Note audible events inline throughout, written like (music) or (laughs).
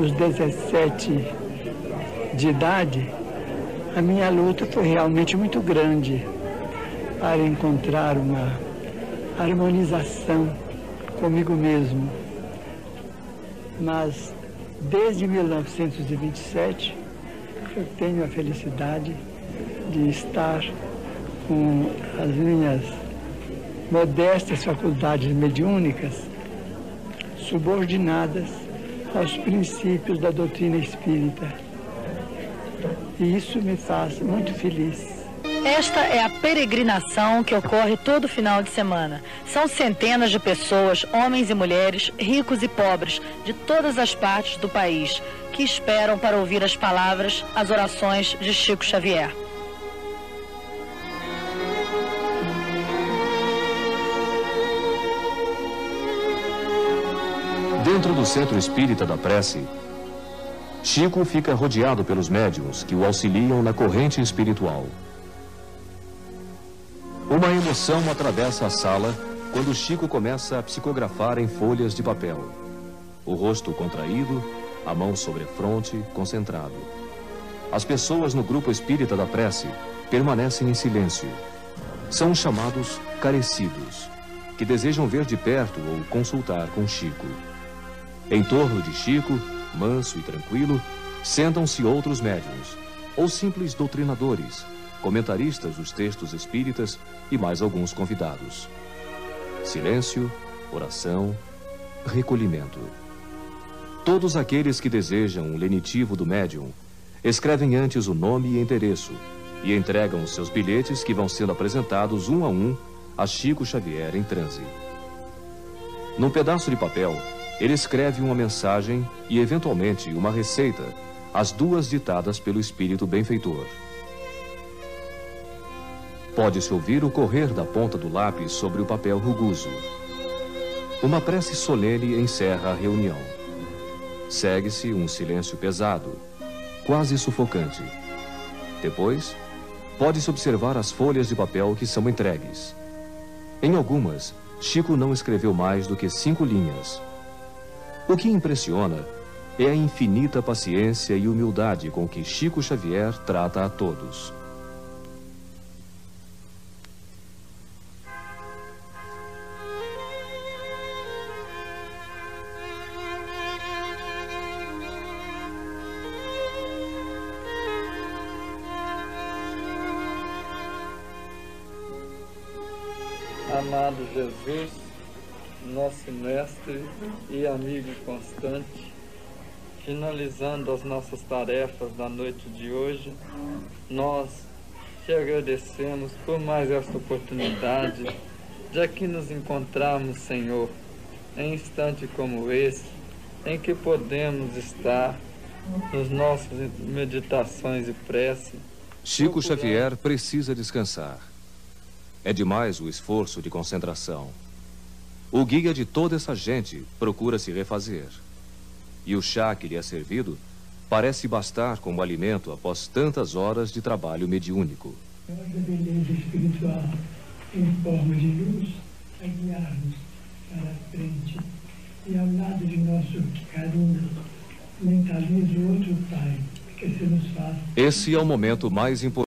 os 17 de idade, a minha luta foi realmente muito grande para encontrar uma harmonização comigo mesmo. Mas desde 1927 eu tenho a felicidade de estar com as minhas modestas faculdades mediúnicas subordinadas aos princípios da doutrina espírita. E isso me faz muito feliz. Esta é a peregrinação que ocorre todo final de semana. São centenas de pessoas, homens e mulheres, ricos e pobres, de todas as partes do país, que esperam para ouvir as palavras, as orações de Chico Xavier. Dentro do centro espírita da prece, Chico fica rodeado pelos médiuns que o auxiliam na corrente espiritual. Uma emoção atravessa a sala quando Chico começa a psicografar em folhas de papel. O rosto contraído, a mão sobre a fronte, concentrado. As pessoas no grupo espírita da prece permanecem em silêncio. São chamados carecidos, que desejam ver de perto ou consultar com Chico. Em torno de Chico, manso e tranquilo, sentam-se outros médiuns, ou simples doutrinadores, comentaristas dos textos espíritas e mais alguns convidados. Silêncio, oração, recolhimento. Todos aqueles que desejam um lenitivo do médium escrevem antes o nome e endereço e entregam os seus bilhetes que vão sendo apresentados um a um a Chico Xavier em transe. Num pedaço de papel, ele escreve uma mensagem e, eventualmente, uma receita, as duas ditadas pelo espírito benfeitor. Pode-se ouvir o correr da ponta do lápis sobre o papel rugoso. Uma prece solene encerra a reunião. Segue-se um silêncio pesado, quase sufocante. Depois, pode-se observar as folhas de papel que são entregues. Em algumas, Chico não escreveu mais do que cinco linhas, o que impressiona é a infinita paciência e humildade com que Chico Xavier trata a todos. Amado Jesus, nosso mestre e amigo constante, finalizando as nossas tarefas da noite de hoje, nós te agradecemos por mais esta oportunidade de aqui nos encontrarmos, Senhor, em instante como esse, em que podemos estar nas nossas meditações e prece. Chico Xavier precisa descansar. É demais o esforço de concentração. O guia de toda essa gente procura se refazer. E o chá que lhe é servido parece bastar como alimento após tantas horas de trabalho mediúnico. Nossa beleza espiritual em forma de luz a guiar-nos para a frente. E ao lado de nosso carinho, mentaliza o outro Pai, que se nos faz. Esse é o momento mais importante.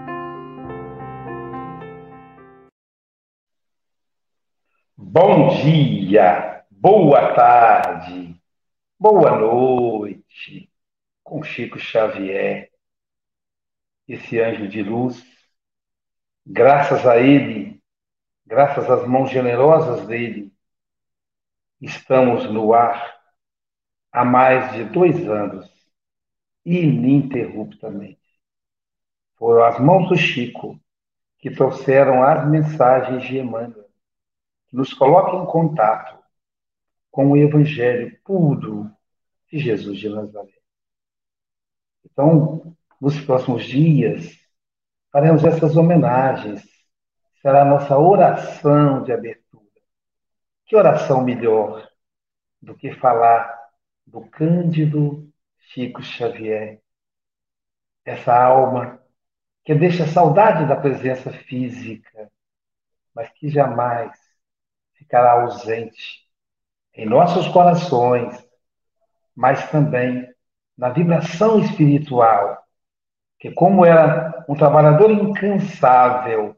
Bom dia, boa tarde, boa noite, com Chico Xavier, esse anjo de luz. Graças a ele, graças às mãos generosas dele, estamos no ar há mais de dois anos, ininterruptamente. Foram as mãos do Chico que trouxeram as mensagens de Emmanuel, nos colocam em contato com o Evangelho puro de Jesus de Nazaré. Então, nos próximos dias, faremos essas homenagens. Será a nossa oração de abertura. Que oração melhor do que falar do Cândido Chico Xavier? Essa alma que deixa saudade da presença física, mas que jamais ficará ausente em nossos corações, mas também na vibração espiritual, que como era um trabalhador incansável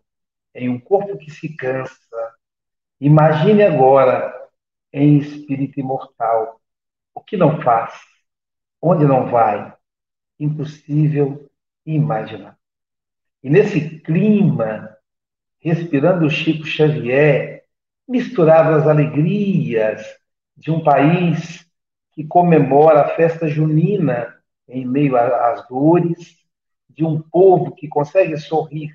em um corpo que se cansa, imagine agora em espírito imortal o que não faz, onde não vai, impossível imaginar. E nesse clima, respirando o Chico Xavier, misturado às alegrias de um país que comemora a festa junina em meio às dores, de um povo que consegue sorrir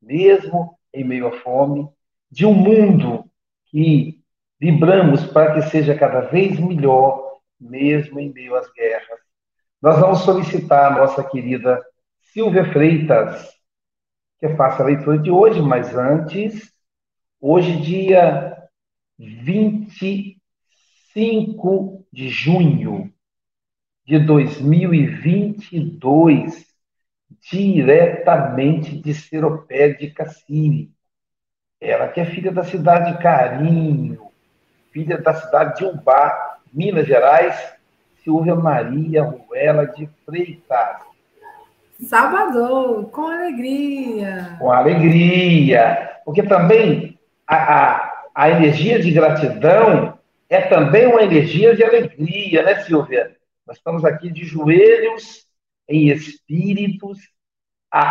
mesmo em meio à fome, de um mundo que vibramos para que seja cada vez melhor, mesmo em meio às guerras. Nós vamos solicitar a nossa querida Silvia Freitas, que faça a leitura de hoje, mas antes, hoje, dia 25 de junho de 2022, diretamente de Seropé de Cassiri. Ela que é filha da cidade de Carinho, filha da cidade de Umbá, Minas Gerais, Silvia Maria Ruela de Freitas. Salvador, com alegria. Com alegria. Porque também a, a, a energia de gratidão é também uma energia de alegria, né, Silvia? Nós estamos aqui de joelhos, em espíritos,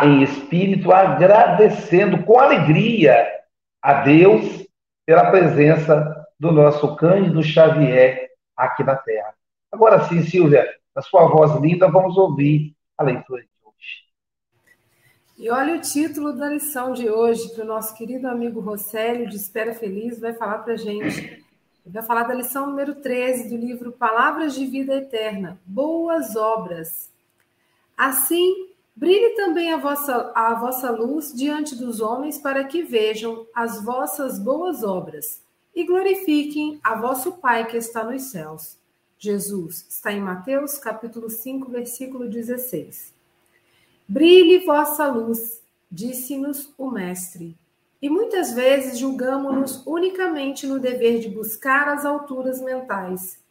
em espírito, agradecendo com alegria a Deus pela presença do nosso Cândido Xavier aqui na Terra. Agora sim, Silvia, na sua voz linda, vamos ouvir a leitura e olha o título da lição de hoje, que o nosso querido amigo Rosélio, de Espera Feliz, vai falar para a gente. Ele vai falar da lição número 13 do livro Palavras de Vida Eterna, Boas Obras. Assim, brilhe também a vossa, a vossa luz diante dos homens, para que vejam as vossas boas obras e glorifiquem a vosso Pai que está nos céus. Jesus está em Mateus capítulo 5, versículo 16. Brilhe vossa luz, disse-nos o Mestre. E muitas vezes julgamos-nos unicamente no dever de buscar as alturas mentais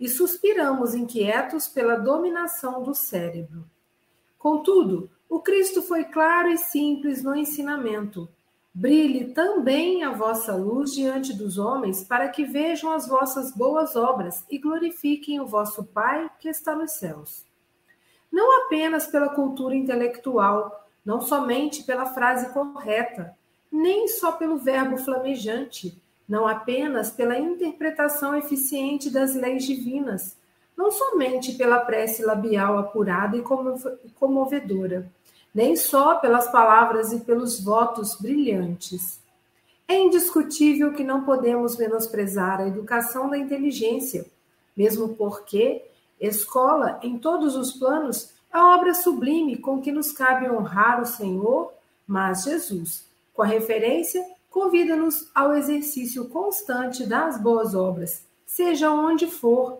e suspiramos inquietos pela dominação do cérebro. Contudo, o Cristo foi claro e simples no ensinamento. Brilhe também a vossa luz diante dos homens, para que vejam as vossas boas obras e glorifiquem o vosso Pai que está nos céus não apenas pela cultura intelectual, não somente pela frase correta, nem só pelo verbo flamejante, não apenas pela interpretação eficiente das leis divinas, não somente pela prece labial apurada e comovedora, nem só pelas palavras e pelos votos brilhantes. É indiscutível que não podemos menosprezar a educação da inteligência, mesmo porque Escola, em todos os planos, a obra sublime com que nos cabe honrar o Senhor, mas Jesus, com a referência, convida-nos ao exercício constante das boas obras, seja onde for,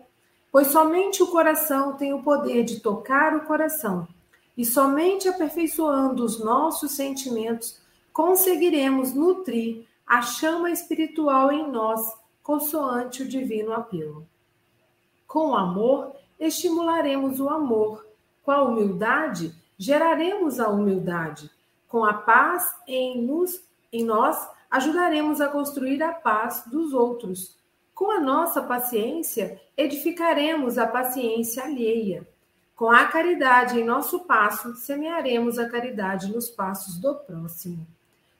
pois somente o coração tem o poder de tocar o coração, e somente aperfeiçoando os nossos sentimentos conseguiremos nutrir a chama espiritual em nós, consoante o divino apelo. Com amor, estimularemos o amor. Com a humildade, geraremos a humildade. Com a paz em, nos, em nós, ajudaremos a construir a paz dos outros. Com a nossa paciência, edificaremos a paciência alheia. Com a caridade em nosso passo, semearemos a caridade nos passos do próximo.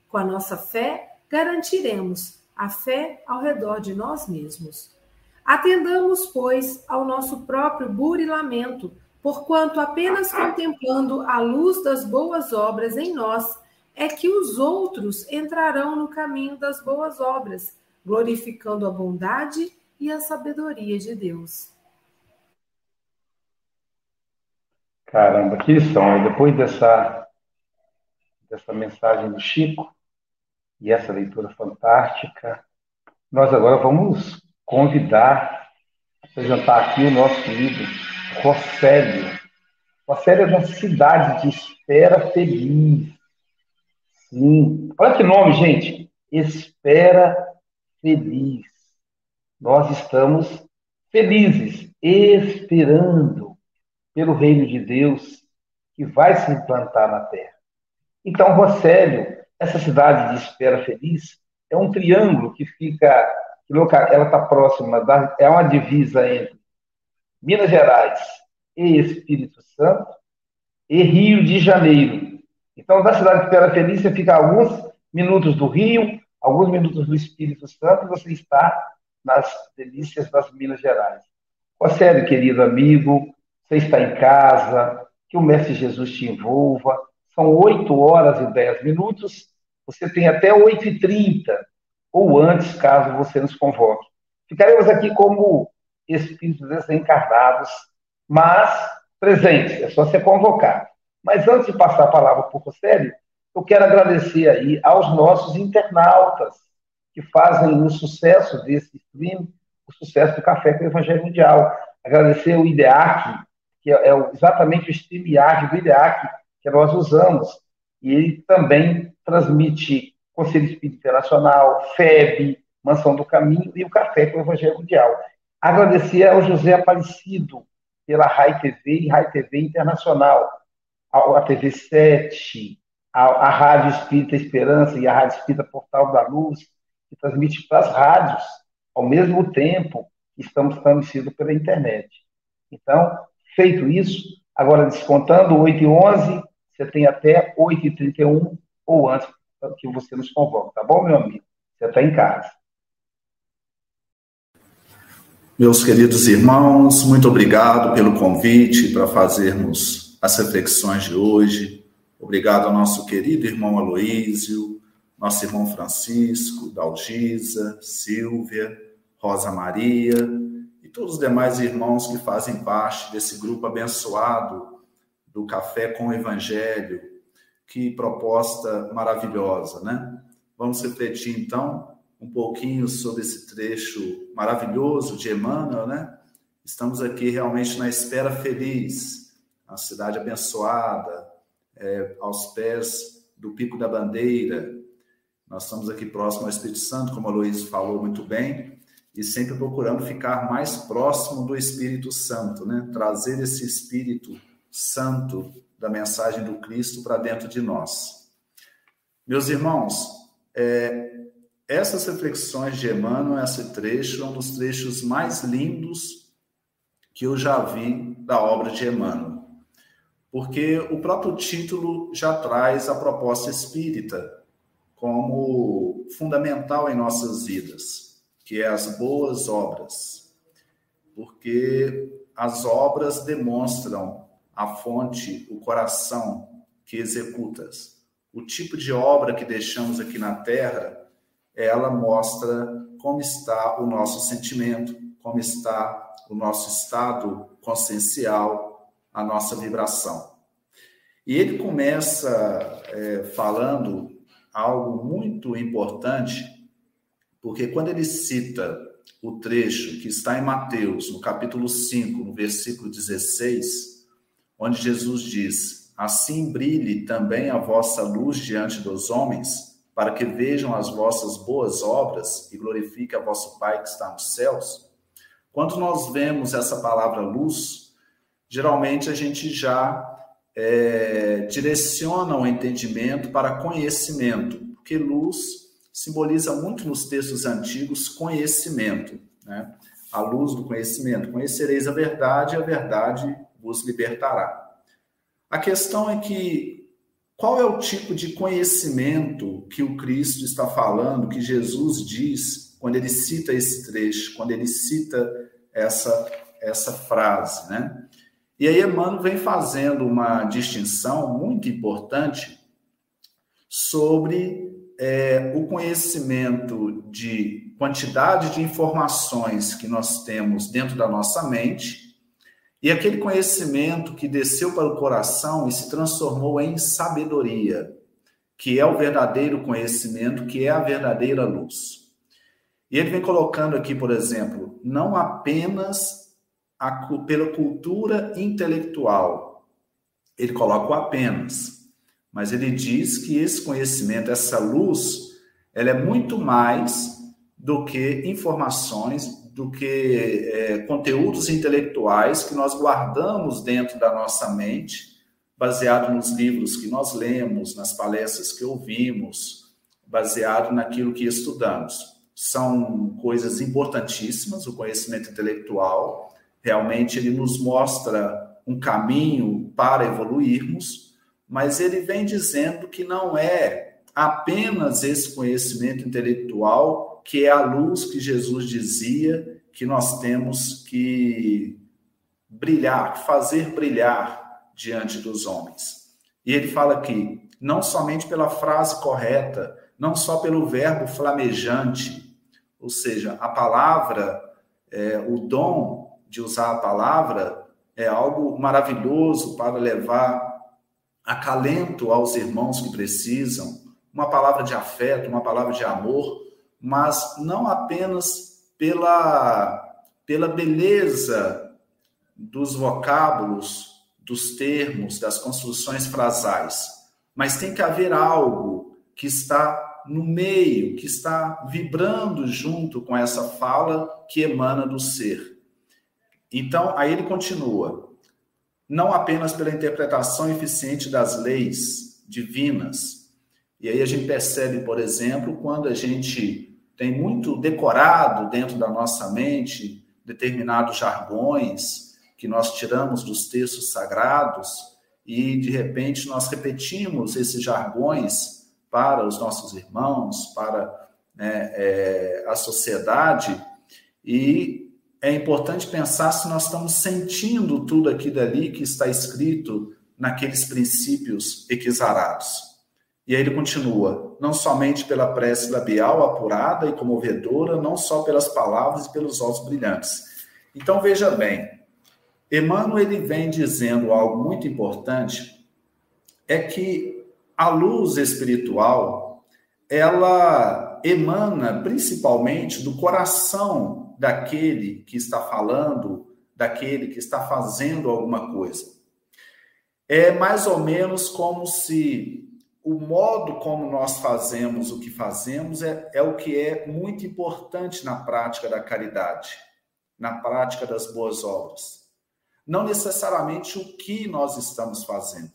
Com a nossa fé, garantiremos a fé ao redor de nós mesmos. Atendamos, pois, ao nosso próprio burilamento, porquanto apenas contemplando a luz das boas obras em nós é que os outros entrarão no caminho das boas obras, glorificando a bondade e a sabedoria de Deus. Caramba, que lição! Depois dessa, dessa mensagem do Chico e essa leitura fantástica, nós agora vamos convidar, apresentar aqui o nosso querido Rosélio. Rosélio é da cidade de Espera Feliz. Sim, olha que nome, gente. Espera Feliz. Nós estamos felizes, esperando pelo reino de Deus que vai se implantar na terra. Então, Rosélio, essa cidade de Espera Feliz, é um triângulo que fica, ela está próxima, da, é uma divisa entre Minas Gerais e Espírito Santo e Rio de Janeiro. Então, da cidade de Feliz, você fica alguns minutos do Rio, alguns minutos do Espírito Santo, e você está nas delícias das Minas Gerais. Rosélio, querido amigo, você está em casa, que o Mestre Jesus te envolva. São 8 horas e 10 minutos, você tem até 8 e 30 ou antes, caso você nos convoque. Ficaremos aqui como espíritos desencarnados, mas presentes, é só ser convocado. Mas antes de passar a palavra para o Rosélio, eu quero agradecer aí aos nossos internautas que fazem o sucesso desse stream, o sucesso do Café com o Evangelho Mundial. Agradecer o IDEAC, que é, é exatamente o StreamYard do IDEAC que nós usamos, e ele também transmite Conselho Espírita Internacional, FEB, Mansão do Caminho e o Café com o Evangelho Mundial. Agradecer ao José Aparecido pela RAI TV e RAI TV Internacional, a TV 7, a, a Rádio Espírita Esperança e a Rádio Espírita Portal da Luz, que transmite para as rádios ao mesmo tempo que estamos transmitindo pela internet. Então, Feito isso, agora descontando 8 e 11, você tem até 8 e 31 ou antes que você nos convoque, tá bom, meu amigo? Você está em casa. Meus queridos irmãos, muito obrigado pelo convite para fazermos as reflexões de hoje. Obrigado ao nosso querido irmão Aloísio, nosso irmão Francisco, Dalgisa, Silvia, Rosa Maria, todos os demais irmãos que fazem parte desse grupo abençoado do Café com o Evangelho. Que proposta maravilhosa, né? Vamos refletir então um pouquinho sobre esse trecho maravilhoso de Emmanuel, né? Estamos aqui realmente na espera feliz, a cidade abençoada, é, aos pés do Pico da Bandeira. Nós estamos aqui próximo ao Espírito Santo, como a Luiz falou muito bem, e sempre procurando ficar mais próximo do Espírito Santo, né? Trazer esse Espírito Santo da mensagem do Cristo para dentro de nós. Meus irmãos, é, essas reflexões de Emmanuel, esse trecho, é um dos trechos mais lindos que eu já vi da obra de Emmanuel. Porque o próprio título já traz a proposta espírita como fundamental em nossas vidas que é as boas obras, porque as obras demonstram a fonte, o coração que executas. O tipo de obra que deixamos aqui na Terra, ela mostra como está o nosso sentimento, como está o nosso estado consciencial, a nossa vibração. E ele começa é, falando algo muito importante porque quando ele cita o trecho que está em Mateus, no capítulo 5, no versículo 16, onde Jesus diz: Assim brilhe também a vossa luz diante dos homens, para que vejam as vossas boas obras e glorifique a vosso Pai que está nos céus. Quando nós vemos essa palavra luz, geralmente a gente já é, direciona o entendimento para conhecimento, porque luz simboliza muito nos textos antigos conhecimento, né? A luz do conhecimento. Conhecereis a verdade a verdade vos libertará. A questão é que qual é o tipo de conhecimento que o Cristo está falando, que Jesus diz quando ele cita esse trecho, quando ele cita essa essa frase, né? E aí Emmanuel vem fazendo uma distinção muito importante sobre é, o conhecimento de quantidade de informações que nós temos dentro da nossa mente e aquele conhecimento que desceu para o coração e se transformou em sabedoria, que é o verdadeiro conhecimento, que é a verdadeira luz. E ele vem colocando aqui, por exemplo, não apenas a, pela cultura intelectual, ele coloca o apenas, mas ele diz que esse conhecimento, essa luz, ela é muito mais do que informações, do que é, conteúdos intelectuais que nós guardamos dentro da nossa mente, baseado nos livros que nós lemos, nas palestras que ouvimos, baseado naquilo que estudamos. São coisas importantíssimas, o conhecimento intelectual, realmente ele nos mostra um caminho para evoluirmos, mas ele vem dizendo que não é apenas esse conhecimento intelectual que é a luz que Jesus dizia que nós temos que brilhar, fazer brilhar diante dos homens. E ele fala aqui, não somente pela frase correta, não só pelo verbo flamejante, ou seja, a palavra, é, o dom de usar a palavra é algo maravilhoso para levar acalento aos irmãos que precisam, uma palavra de afeto, uma palavra de amor, mas não apenas pela, pela beleza dos vocábulos, dos termos, das construções frasais, mas tem que haver algo que está no meio, que está vibrando junto com essa fala que emana do ser. Então, aí ele continua: não apenas pela interpretação eficiente das leis divinas. E aí a gente percebe, por exemplo, quando a gente tem muito decorado dentro da nossa mente determinados jargões que nós tiramos dos textos sagrados e de repente nós repetimos esses jargões para os nossos irmãos, para né, é, a sociedade e é importante pensar se nós estamos sentindo tudo aquilo ali que está escrito naqueles princípios equisarados. E aí ele continua, não somente pela prece labial apurada e comovedora, não só pelas palavras e pelos olhos brilhantes. Então veja bem, Emmanuel ele vem dizendo algo muito importante, é que a luz espiritual, ela emana principalmente do coração daquele que está falando, daquele que está fazendo alguma coisa. É mais ou menos como se o modo como nós fazemos o que fazemos é, é o que é muito importante na prática da caridade, na prática das boas obras. Não necessariamente o que nós estamos fazendo.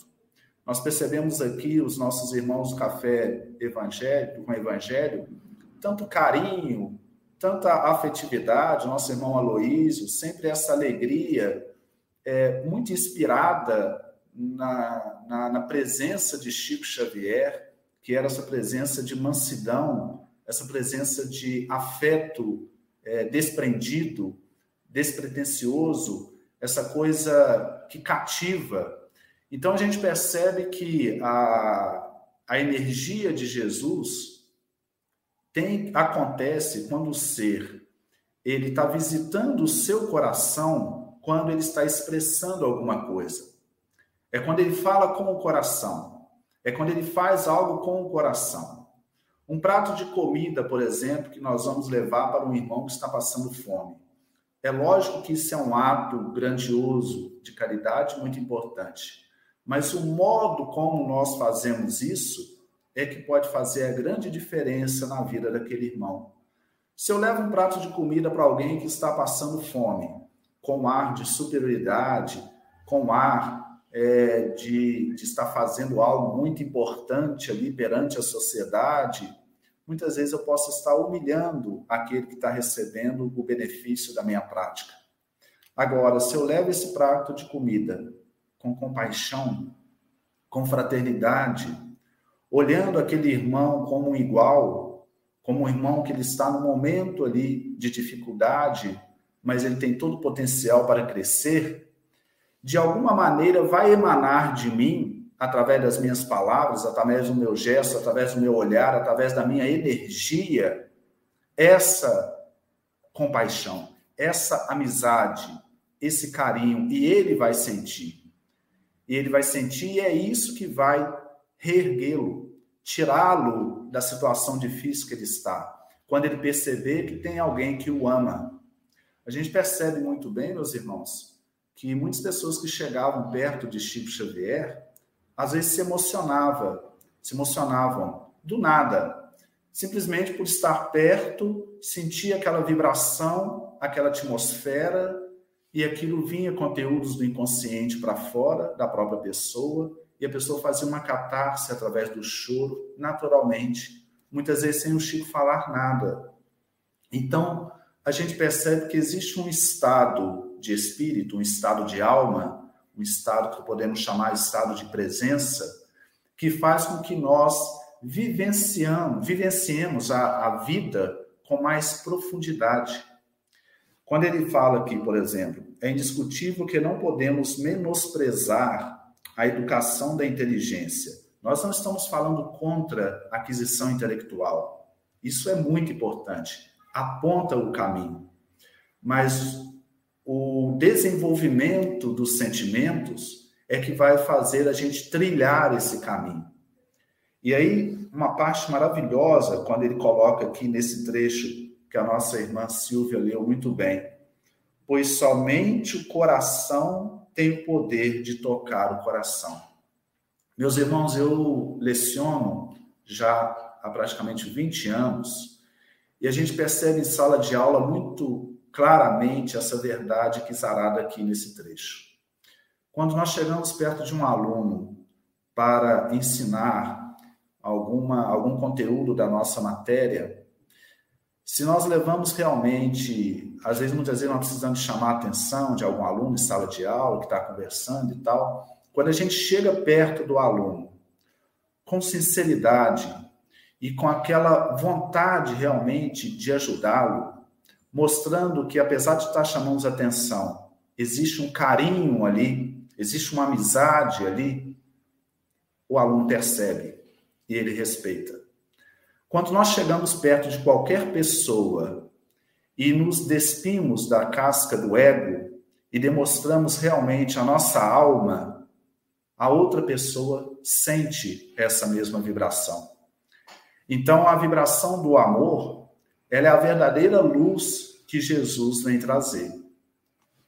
Nós percebemos aqui os nossos irmãos do café evangélico, com evangelho, tanto carinho, tanta afetividade, nosso irmão Aloísio, sempre essa alegria, é, muito inspirada na, na, na presença de Chico Xavier, que era essa presença de mansidão, essa presença de afeto é, desprendido, despretensioso, essa coisa que cativa. Então a gente percebe que a, a energia de Jesus tem acontece quando o ser ele está visitando o seu coração quando ele está expressando alguma coisa. É quando ele fala com o coração. É quando ele faz algo com o coração. Um prato de comida, por exemplo, que nós vamos levar para um irmão que está passando fome. É lógico que isso é um ato grandioso de caridade muito importante. Mas o modo como nós fazemos isso é que pode fazer a grande diferença na vida daquele irmão. Se eu levo um prato de comida para alguém que está passando fome, com ar de superioridade, com ar é, de, de estar fazendo algo muito importante ali perante a sociedade, muitas vezes eu posso estar humilhando aquele que está recebendo o benefício da minha prática. Agora, se eu levo esse prato de comida com compaixão, com fraternidade, olhando aquele irmão como um igual, como um irmão que ele está no momento ali de dificuldade, mas ele tem todo o potencial para crescer, de alguma maneira vai emanar de mim através das minhas palavras, através do meu gesto, através do meu olhar, através da minha energia, essa compaixão, essa amizade, esse carinho, e ele vai sentir. E ele vai sentir, e é isso que vai reerguê-lo, tirá-lo da situação difícil que ele está. Quando ele perceber que tem alguém que o ama. A gente percebe muito bem, meus irmãos, que muitas pessoas que chegavam perto de Chico Xavier, às vezes se emocionava, se emocionavam do nada, simplesmente por estar perto, sentir aquela vibração, aquela atmosfera, e aquilo vinha conteúdos do inconsciente para fora da própria pessoa, e a pessoa fazia uma catarse através do choro, naturalmente, muitas vezes sem o Chico falar nada. Então, a gente percebe que existe um estado de espírito, um estado de alma, um estado que podemos chamar de estado de presença, que faz com que nós vivenciamos, vivenciemos a, a vida com mais profundidade. Quando ele fala aqui, por exemplo, é indiscutível que não podemos menosprezar a educação da inteligência. Nós não estamos falando contra a aquisição intelectual. Isso é muito importante. Aponta o caminho. Mas o desenvolvimento dos sentimentos é que vai fazer a gente trilhar esse caminho. E aí, uma parte maravilhosa, quando ele coloca aqui nesse trecho que a nossa irmã Silvia leu muito bem. Pois somente o coração tem o poder de tocar o coração. Meus irmãos, eu leciono já há praticamente 20 anos e a gente percebe em sala de aula muito claramente essa verdade que zarada aqui nesse trecho. Quando nós chegamos perto de um aluno para ensinar alguma, algum conteúdo da nossa matéria, se nós levamos realmente, às vezes, muitas vezes nós precisamos chamar a atenção de algum aluno em sala de aula que está conversando e tal, quando a gente chega perto do aluno com sinceridade e com aquela vontade realmente de ajudá-lo, mostrando que, apesar de estar chamando a atenção, existe um carinho ali, existe uma amizade ali, o aluno percebe e ele respeita. Quando nós chegamos perto de qualquer pessoa e nos despimos da casca do ego e demonstramos realmente a nossa alma, a outra pessoa sente essa mesma vibração. Então, a vibração do amor ela é a verdadeira luz que Jesus vem trazer.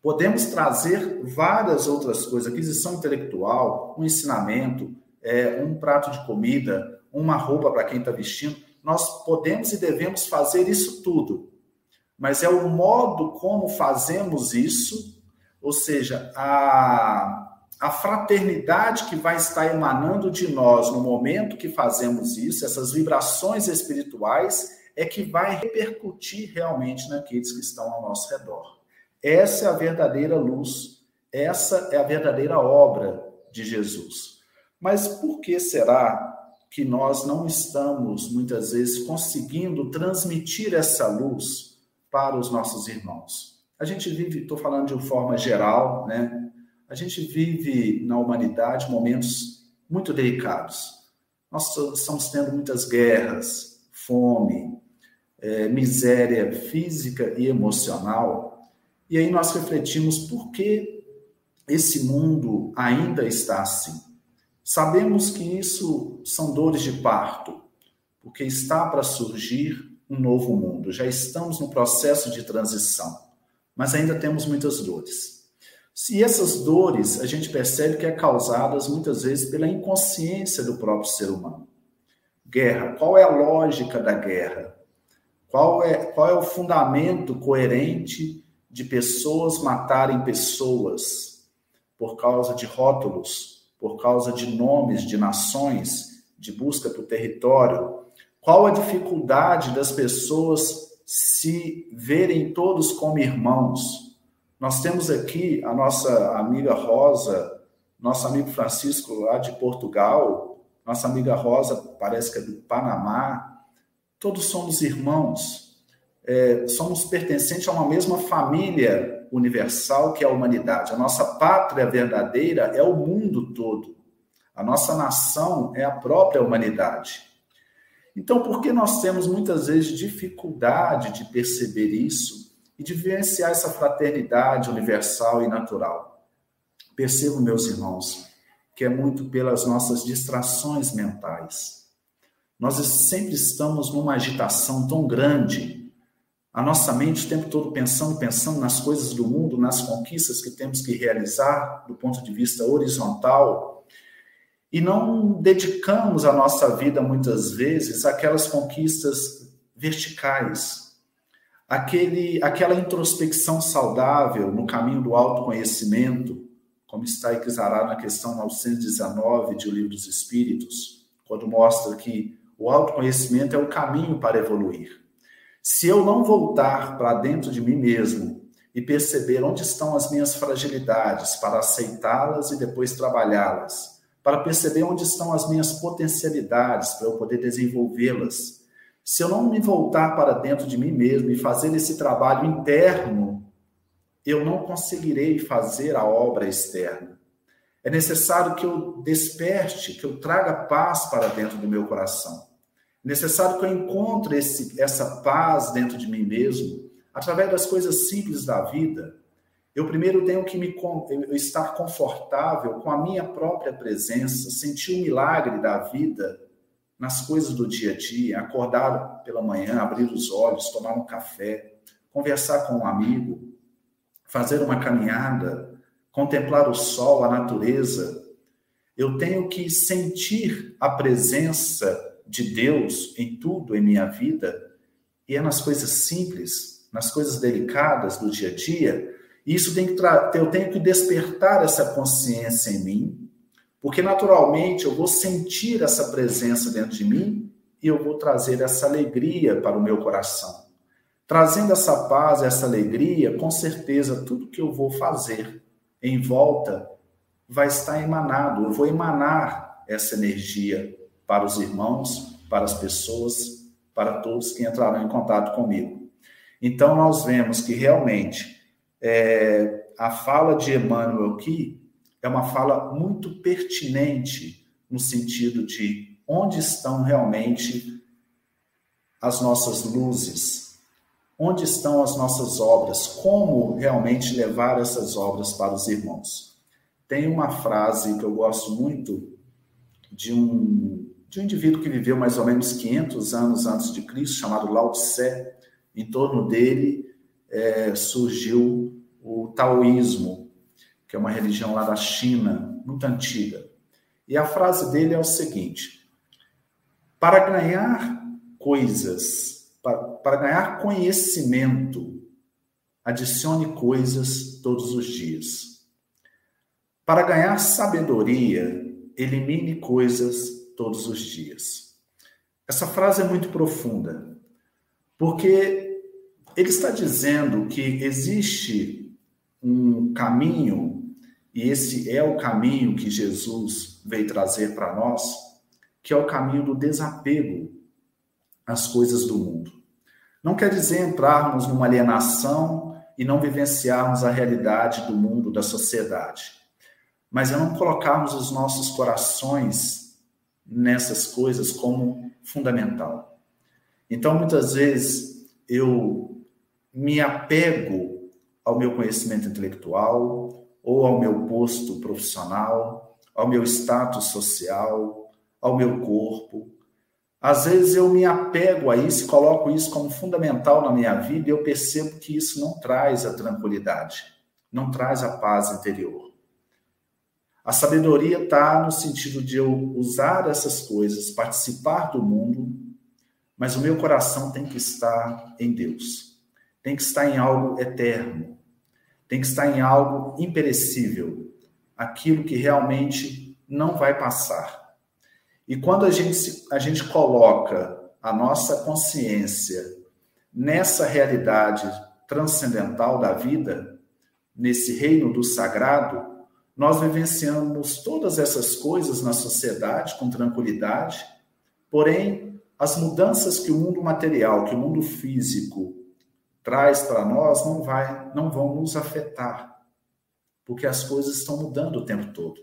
Podemos trazer várias outras coisas, aquisição intelectual, um ensinamento, é, um prato de comida, uma roupa para quem está vestindo. Nós podemos e devemos fazer isso tudo, mas é o modo como fazemos isso, ou seja, a, a fraternidade que vai estar emanando de nós no momento que fazemos isso, essas vibrações espirituais, é que vai repercutir realmente naqueles que estão ao nosso redor. Essa é a verdadeira luz, essa é a verdadeira obra de Jesus. Mas por que será que nós não estamos, muitas vezes, conseguindo transmitir essa luz para os nossos irmãos? A gente vive, estou falando de forma geral, né? A gente vive na humanidade momentos muito delicados. Nós estamos tendo muitas guerras, fome, é, miséria física e emocional. E aí nós refletimos por que esse mundo ainda está assim. Sabemos que isso são dores de parto, porque está para surgir um novo mundo. Já estamos no processo de transição, mas ainda temos muitas dores. E essas dores a gente percebe que é causadas muitas vezes pela inconsciência do próprio ser humano. Guerra, qual é a lógica da guerra? Qual é, qual é o fundamento coerente de pessoas matarem pessoas por causa de rótulos, por causa de nomes de nações, de busca o território? Qual a dificuldade das pessoas se verem todos como irmãos? Nós temos aqui a nossa amiga Rosa, nosso amigo Francisco lá de Portugal, nossa amiga Rosa parece que é do Panamá, Todos somos irmãos, é, somos pertencentes a uma mesma família universal que é a humanidade. A nossa pátria verdadeira é o mundo todo. A nossa nação é a própria humanidade. Então, por que nós temos muitas vezes dificuldade de perceber isso e de vivenciar essa fraternidade universal e natural? Percebo, meus irmãos, que é muito pelas nossas distrações mentais. Nós sempre estamos numa agitação tão grande, a nossa mente o tempo todo pensando, pensando nas coisas do mundo, nas conquistas que temos que realizar do ponto de vista horizontal, e não dedicamos a nossa vida muitas vezes àquelas conquistas verticais, aquele, aquela introspecção saudável no caminho do autoconhecimento, como está exarado na questão 919 de O Livro dos Espíritos, quando mostra que o autoconhecimento é o caminho para evoluir. Se eu não voltar para dentro de mim mesmo e perceber onde estão as minhas fragilidades para aceitá-las e depois trabalhá-las, para perceber onde estão as minhas potencialidades para eu poder desenvolvê-las. Se eu não me voltar para dentro de mim mesmo e fazer esse trabalho interno, eu não conseguirei fazer a obra externa. É necessário que eu desperte, que eu traga paz para dentro do meu coração. Necessário que eu encontre esse, essa paz dentro de mim mesmo, através das coisas simples da vida, eu primeiro tenho que me estar confortável com a minha própria presença, sentir o milagre da vida nas coisas do dia a dia, acordar pela manhã, abrir os olhos, tomar um café, conversar com um amigo, fazer uma caminhada, contemplar o sol, a natureza. Eu tenho que sentir a presença de Deus em tudo em minha vida, e é nas coisas simples, nas coisas delicadas do dia a dia, isso tem que eu tenho que despertar essa consciência em mim, porque naturalmente eu vou sentir essa presença dentro de mim e eu vou trazer essa alegria para o meu coração. Trazendo essa paz, essa alegria, com certeza tudo que eu vou fazer em volta vai estar emanado. Eu vou emanar essa energia para os irmãos, para as pessoas, para todos que entrarão em contato comigo. Então nós vemos que realmente é, a fala de Emmanuel aqui é uma fala muito pertinente no sentido de onde estão realmente as nossas luzes, onde estão as nossas obras, como realmente levar essas obras para os irmãos. Tem uma frase que eu gosto muito de um, de um indivíduo que viveu mais ou menos 500 anos antes de Cristo, chamado Lao Tse. Em torno dele é, surgiu o taoísmo, que é uma religião lá da China, muito antiga. E a frase dele é o seguinte: para ganhar coisas, para, para ganhar conhecimento, adicione coisas todos os dias. Para ganhar sabedoria, elimine coisas todos os dias. Essa frase é muito profunda, porque ele está dizendo que existe um caminho, e esse é o caminho que Jesus veio trazer para nós, que é o caminho do desapego às coisas do mundo. Não quer dizer entrarmos numa alienação e não vivenciarmos a realidade do mundo, da sociedade, mas é não colocarmos os nossos corações nessas coisas como fundamental. Então, muitas vezes, eu me apego ao meu conhecimento intelectual ou ao meu posto profissional, ao meu status social, ao meu corpo. Às vezes eu me apego a isso, coloco isso como fundamental na minha vida e eu percebo que isso não traz a tranquilidade, não traz a paz interior. A sabedoria está no sentido de eu usar essas coisas, participar do mundo, mas o meu coração tem que estar em Deus. Tem que estar em algo eterno, tem que estar em algo imperecível, aquilo que realmente não vai passar. E quando a gente, a gente coloca a nossa consciência nessa realidade transcendental da vida, nesse reino do sagrado, nós vivenciamos todas essas coisas na sociedade com tranquilidade, porém, as mudanças que o mundo material, que o mundo físico traz para nós não vai, não vão nos afetar, porque as coisas estão mudando o tempo todo.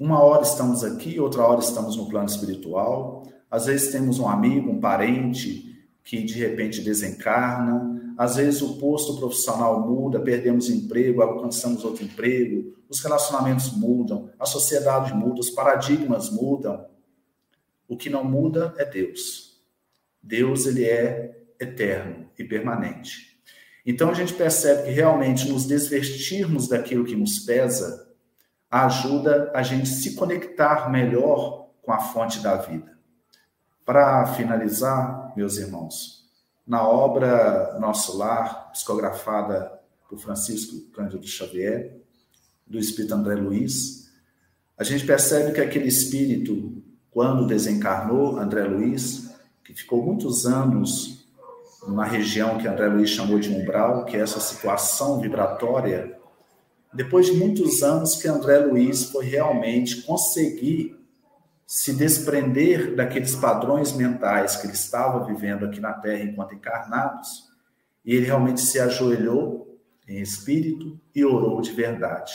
Uma hora estamos aqui, outra hora estamos no plano espiritual. Às vezes temos um amigo, um parente que de repente desencarna. Às vezes o posto profissional muda, perdemos emprego, alcançamos outro emprego. Os relacionamentos mudam, a sociedade muda, os paradigmas mudam. O que não muda é Deus. Deus ele é eterno e permanente. Então a gente percebe que realmente nos desvestirmos daquilo que nos pesa ajuda a gente se conectar melhor com a fonte da vida. Para finalizar, meus irmãos, na obra Nosso Lar, psicografada por Francisco Cândido Xavier, do espírito André Luiz, a gente percebe que aquele espírito, quando desencarnou, André Luiz, que ficou muitos anos numa região que André Luiz chamou de umbral, que é essa situação vibratória, depois de muitos anos que André Luiz foi realmente conseguir se desprender daqueles padrões mentais que ele estava vivendo aqui na Terra enquanto encarnados, e ele realmente se ajoelhou em espírito e orou de verdade.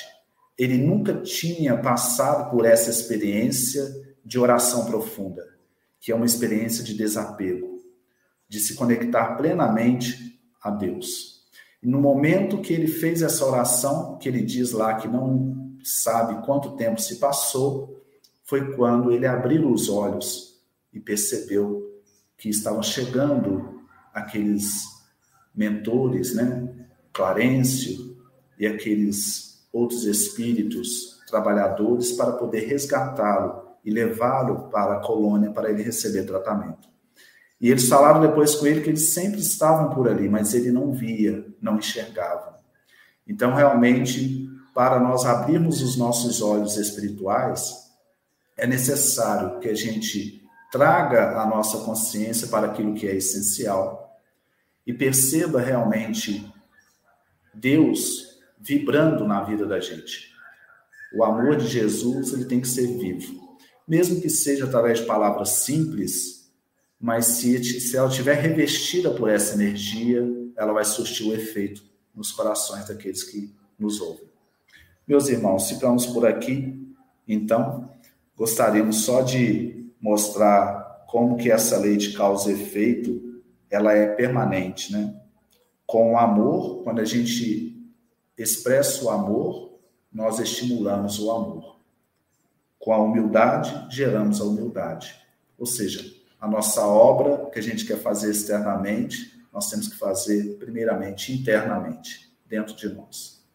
Ele nunca tinha passado por essa experiência de oração profunda, que é uma experiência de desapego de se conectar plenamente a Deus. E no momento que ele fez essa oração, que ele diz lá que não sabe quanto tempo se passou, foi quando ele abriu os olhos e percebeu que estavam chegando aqueles mentores, né? Clarencio e aqueles outros espíritos trabalhadores para poder resgatá-lo e levá-lo para a colônia para ele receber tratamento. E eles falaram depois com ele que eles sempre estavam por ali, mas ele não via, não enxergava. Então, realmente, para nós abrirmos os nossos olhos espirituais, é necessário que a gente traga a nossa consciência para aquilo que é essencial e perceba realmente Deus vibrando na vida da gente. O amor de Jesus, ele tem que ser vivo. Mesmo que seja através de palavras simples, mas se, se ela estiver revestida por essa energia, ela vai surtir o efeito nos corações daqueles que nos ouvem. Meus irmãos, ficamos por aqui, então, gostaríamos só de mostrar como que essa lei de causa e efeito, ela é permanente, né? Com o amor, quando a gente expressa o amor, nós estimulamos o amor. Com a humildade, geramos a humildade. Ou seja, a nossa obra que a gente quer fazer externamente, nós temos que fazer primeiramente internamente, dentro de nós.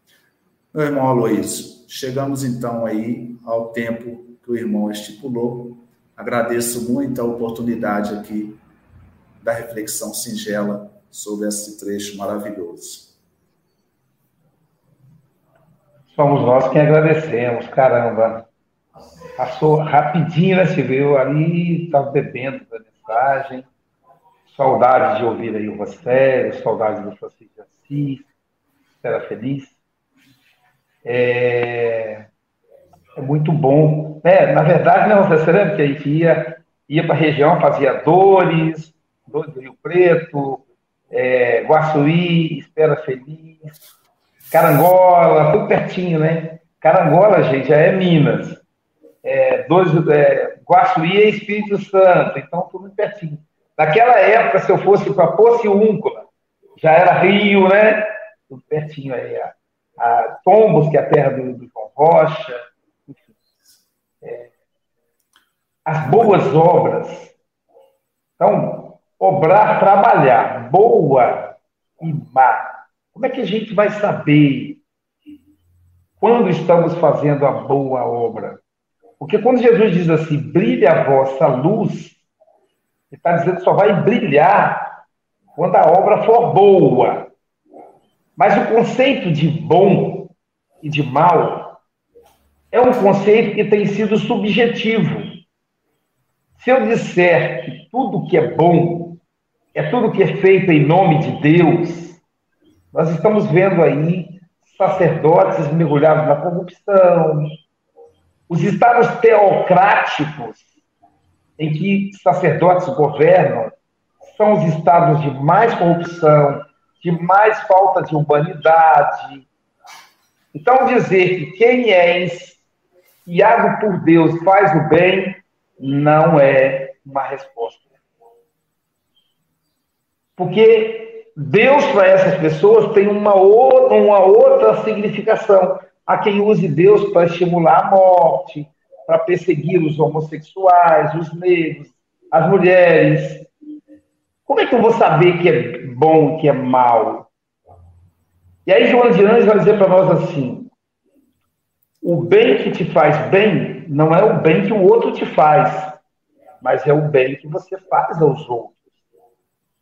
Meu irmão Aloysio, chegamos então aí ao tempo que o irmão estipulou. Agradeço muito a oportunidade aqui da reflexão singela sobre esse trecho maravilhoso. Somos nós quem agradecemos, caramba. Passou rapidinho, né? Se viu ali, estava bebendo da mensagem. Saudades de ouvir aí o Rossério, saudades do Francisco de Assis, era feliz. É, é muito bom. É, na verdade, né, você lembra que a gente ia, ia para a região, fazia Dores, Dores do Rio Preto, é, Guaçuí, Espera Feliz, Carangola, tudo pertinho, né? Carangola, gente, já é Minas é, dois, é, Guaçuí e Espírito Santo, então tudo pertinho. Naquela época, se eu fosse para Pociúncula, já era Rio, né? Tudo pertinho aí. A, a Tombos, que é a terra do, do João Rocha. É, as boas obras. Então, obrar, trabalhar, boa e má. Como é que a gente vai saber quando estamos fazendo a boa obra? Porque quando Jesus diz assim, brilhe a vossa luz, ele está dizendo que só vai brilhar quando a obra for boa. Mas o conceito de bom e de mal é um conceito que tem sido subjetivo. Se eu disser que tudo que é bom é tudo que é feito em nome de Deus, nós estamos vendo aí sacerdotes mergulhados na corrupção, os estados teocráticos, em que sacerdotes governam, são os estados de mais corrupção, de mais falta de humanidade. Então, dizer que quem és Iago, por Deus, faz o bem, não é uma resposta. Porque Deus, para essas pessoas, tem uma outra, uma outra significação. Há quem use Deus para estimular a morte, para perseguir os homossexuais, os negros, as mulheres. Como é que eu vou saber que é bom, que é mal? E aí João de Anjos vai dizer para nós assim: o bem que te faz bem não é o bem que o outro te faz, mas é o bem que você faz aos outros.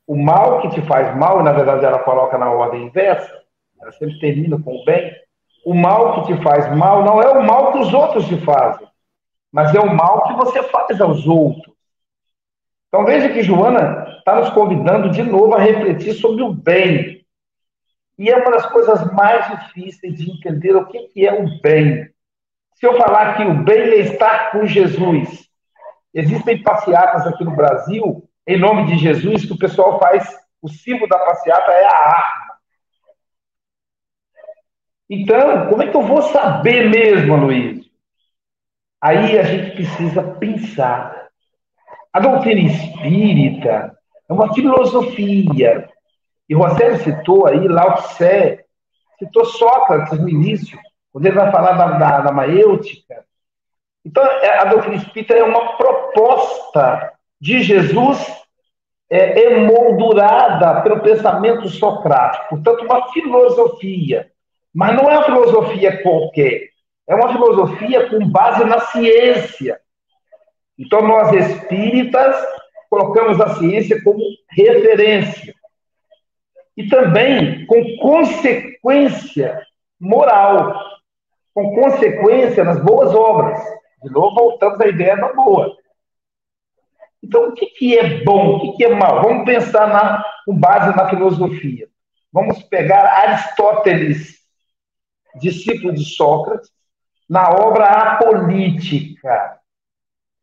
O mal que te faz mal, na verdade ela coloca na ordem inversa, ela sempre termina com o bem. O mal que te faz mal não é o mal que os outros te fazem, mas é o mal que você faz aos outros. Então veja que Joana está nos convidando de novo a refletir sobre o bem. E é uma das coisas mais difíceis de entender o que é o bem. Se eu falar que o bem é estar com Jesus, existem passeatas aqui no Brasil, em nome de Jesus, que o pessoal faz, o símbolo da passeata é a arma. Então, como é que eu vou saber mesmo, Luiz? Aí a gente precisa pensar. A doutrina espírita é uma filosofia. E Rosélio citou aí Lao Tse, citou Sócrates no início, quando ele vai falar da, da, da maêutica. Então, é, a doutrina espírita é uma proposta de Jesus é, emoldurada pelo pensamento socrático. Portanto, uma filosofia. Mas não é uma filosofia qualquer. É uma filosofia com base na ciência. Então, nós espíritas colocamos a ciência como referência. E também com consequência moral, com consequência nas boas obras. De novo, voltamos à ideia da boa. Então, o que, que é bom, o que, que é mal? Vamos pensar na, com base na filosofia. Vamos pegar Aristóteles, discípulo de Sócrates, na obra A Política.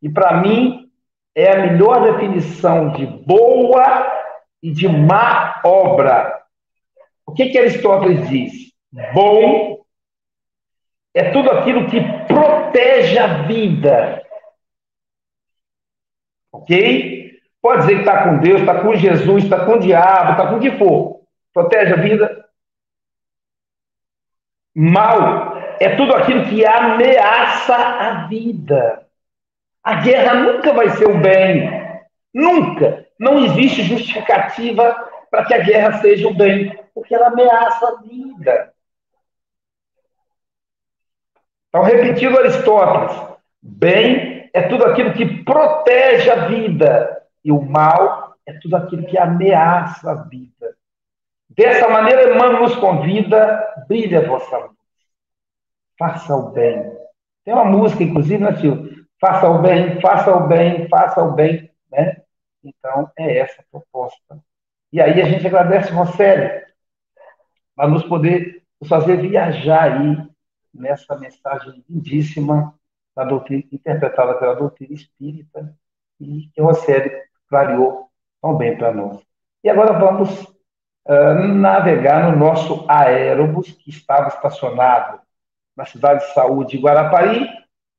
E, para mim, é a melhor definição de boa e de má obra. O que, que Aristóteles diz? Bom é tudo aquilo que protege a vida Ok? Pode dizer que está com Deus, está com Jesus, está com o diabo, está com o que for. Protege a vida. Mal é tudo aquilo que ameaça a vida. A guerra nunca vai ser o bem. Nunca. Não existe justificativa para que a guerra seja o bem, porque ela ameaça a vida. Então, repetindo Aristóteles, bem é tudo aquilo que protege a vida, e o mal é tudo aquilo que ameaça a vida. Dessa maneira, Emmanuel nos convida, brilha a vossa luz. Faça o bem. Tem uma música, inclusive, né, tio? Faça o bem, faça o bem, faça o bem. Né? Então, é essa a proposta. E aí a gente agradece, Rosélio, para nos poder nos fazer viajar aí nessa mensagem lindíssima da doutrina, interpretada pela doutrina espírita e que série clareou tão bem para nós. E agora vamos uh, navegar no nosso aérobus, que estava estacionado na cidade de saúde de Guarapari,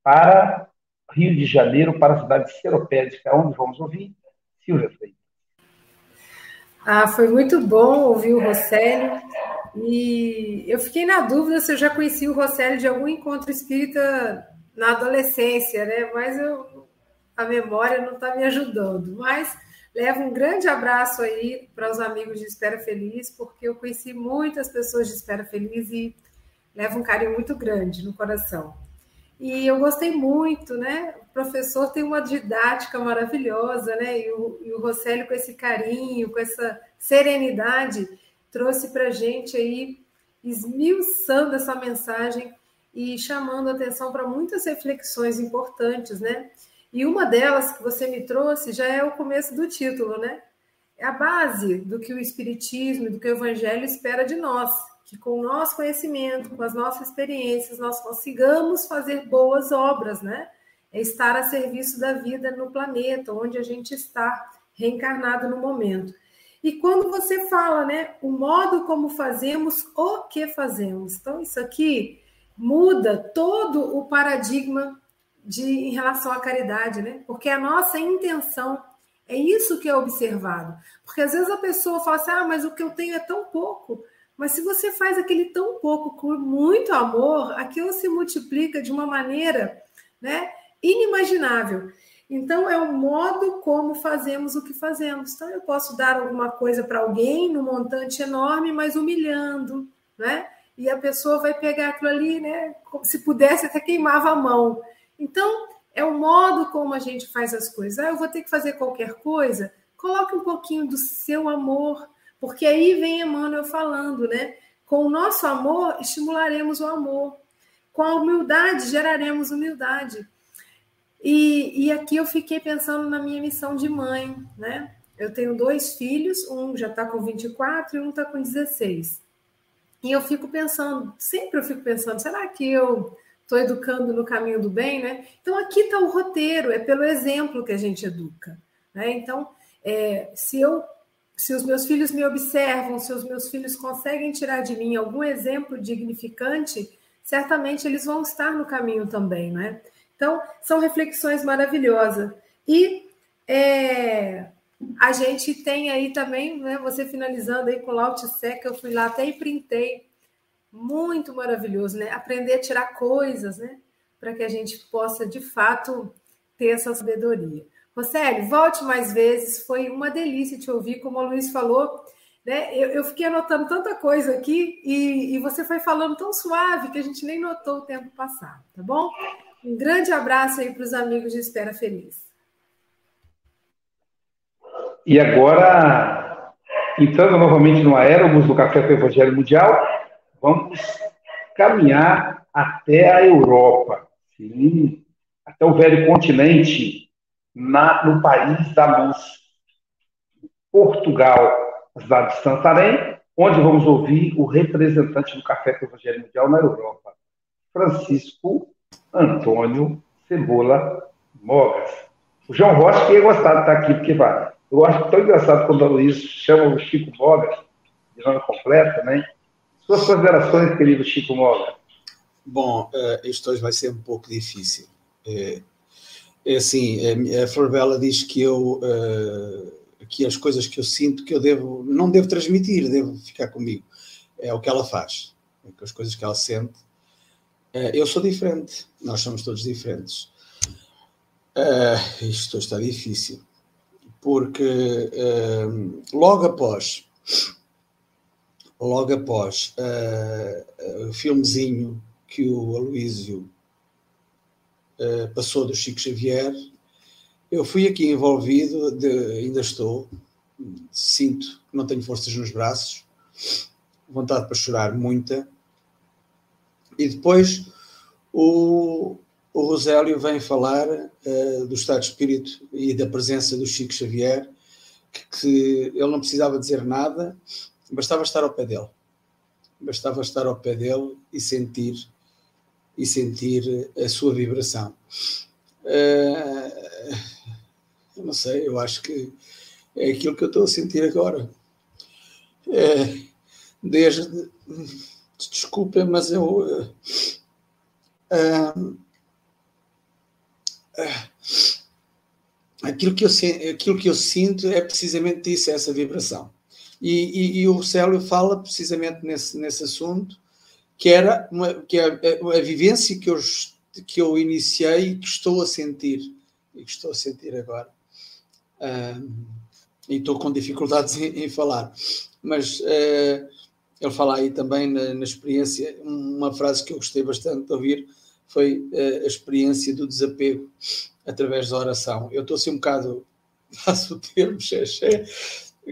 para Rio de Janeiro, para a cidade de Seropédica, onde vamos ouvir Silvia Freitas. Ah, foi muito bom ouvir o Rosélio. E eu fiquei na dúvida se eu já conhecia o Rosélio de algum encontro espírita na adolescência, né? Mas eu, a memória não está me ajudando. Mas levo um grande abraço aí para os amigos de Espera Feliz, porque eu conheci muitas pessoas de Espera Feliz e levo um carinho muito grande no coração. E eu gostei muito, né? O professor tem uma didática maravilhosa, né? E o, e o Rosélio, com esse carinho, com essa serenidade, trouxe para a gente aí, esmiuçando essa mensagem e chamando atenção para muitas reflexões importantes, né? E uma delas que você me trouxe já é o começo do título, né? É a base do que o Espiritismo, do que o Evangelho espera de nós, que com o nosso conhecimento, com as nossas experiências, nós consigamos fazer boas obras, né? É estar a serviço da vida no planeta, onde a gente está reencarnado no momento. E quando você fala, né, o modo como fazemos o que fazemos. Então, isso aqui muda todo o paradigma de em relação à caridade, né? Porque a nossa intenção é isso que é observado. Porque às vezes a pessoa fala assim: "Ah, mas o que eu tenho é tão pouco". Mas se você faz aquele tão pouco com muito amor, aquilo se multiplica de uma maneira, né, inimaginável. Então, é o modo como fazemos o que fazemos. Então, eu posso dar alguma coisa para alguém num montante enorme, mas humilhando, né? E a pessoa vai pegar aquilo ali, né? Como se pudesse até queimava a mão. Então, é o modo como a gente faz as coisas. Ah, eu vou ter que fazer qualquer coisa. Coloque um pouquinho do seu amor, porque aí vem Emmanuel falando, né? Com o nosso amor, estimularemos o amor. Com a humildade, geraremos humildade. E, e aqui eu fiquei pensando na minha missão de mãe, né? Eu tenho dois filhos, um já está com 24 e um está com 16. E eu fico pensando, sempre eu fico pensando, será que eu estou educando no caminho do bem, né? Então aqui está o roteiro, é pelo exemplo que a gente educa, né? Então, é, se eu, se os meus filhos me observam, se os meus filhos conseguem tirar de mim algum exemplo dignificante, certamente eles vão estar no caminho também, né? Então, são reflexões maravilhosas. E é, a gente tem aí também, né, você finalizando aí com o Laut Seca, eu fui lá até e printei. Muito maravilhoso, né? Aprender a tirar coisas, né? Para que a gente possa, de fato, ter essa sabedoria. Rosélio, volte mais vezes, foi uma delícia te ouvir, como o Luiz falou. Né? Eu, eu fiquei anotando tanta coisa aqui e, e você foi falando tão suave que a gente nem notou o tempo passar, tá bom? Um grande abraço aí para os amigos de Espera Feliz. E agora, entrando novamente no Aérobus do Café com o Evangelho Mundial, vamos caminhar até a Europa, sim, até o velho continente, na, no país da luz. Portugal, cidade de Santarém, onde vamos ouvir o representante do Café com o Evangelho Mundial na Europa, Francisco Antônio Cebola Mogas. O João Rocha que ia gostar de estar aqui, porque vai. Eu acho tão engraçado quando a Luiz chama o Chico Mogas, de nome completo, né? Suas considerações, querido Chico Mogas. Bom, isto hoje vai ser um pouco difícil. É, é assim, a Flor Bela diz que eu, que as coisas que eu sinto que eu devo, não devo transmitir, devo ficar comigo. É o que ela faz, é as coisas que ela sente eu sou diferente, nós somos todos diferentes. Uh, isto está difícil, porque uh, logo após, logo após o filmezinho que o Aloísio passou do Chico Xavier, eu fui aqui envolvido, de, ainda estou, sinto que não tenho forças nos braços, vontade para chorar muita, e depois o, o Rosélio vem falar uh, do estado de espírito e da presença do Chico Xavier, que, que, ele não precisava dizer nada, bastava estar ao pé dele. Bastava estar ao pé dele e sentir e sentir a sua vibração. Uh, eu não sei, eu acho que é aquilo que eu estou a sentir agora. É, desde desculpem, mas eu. Uh, uh, aquilo, que eu, aquilo que eu sinto é precisamente isso, é essa vibração. E, e, e o Célio fala precisamente nesse, nesse assunto, que era uma, que é a, a, vivência que eu, que eu iniciei e que estou a sentir, e que estou a sentir agora. Uh, e estou com dificuldades em, em falar. Mas ele fala aí também na, na, experiência, uma frase que eu gostei bastante de ouvir foi uh, a experiência do desapego através da oração. Eu estou assim um bocado, (laughs) faço o termo xexé,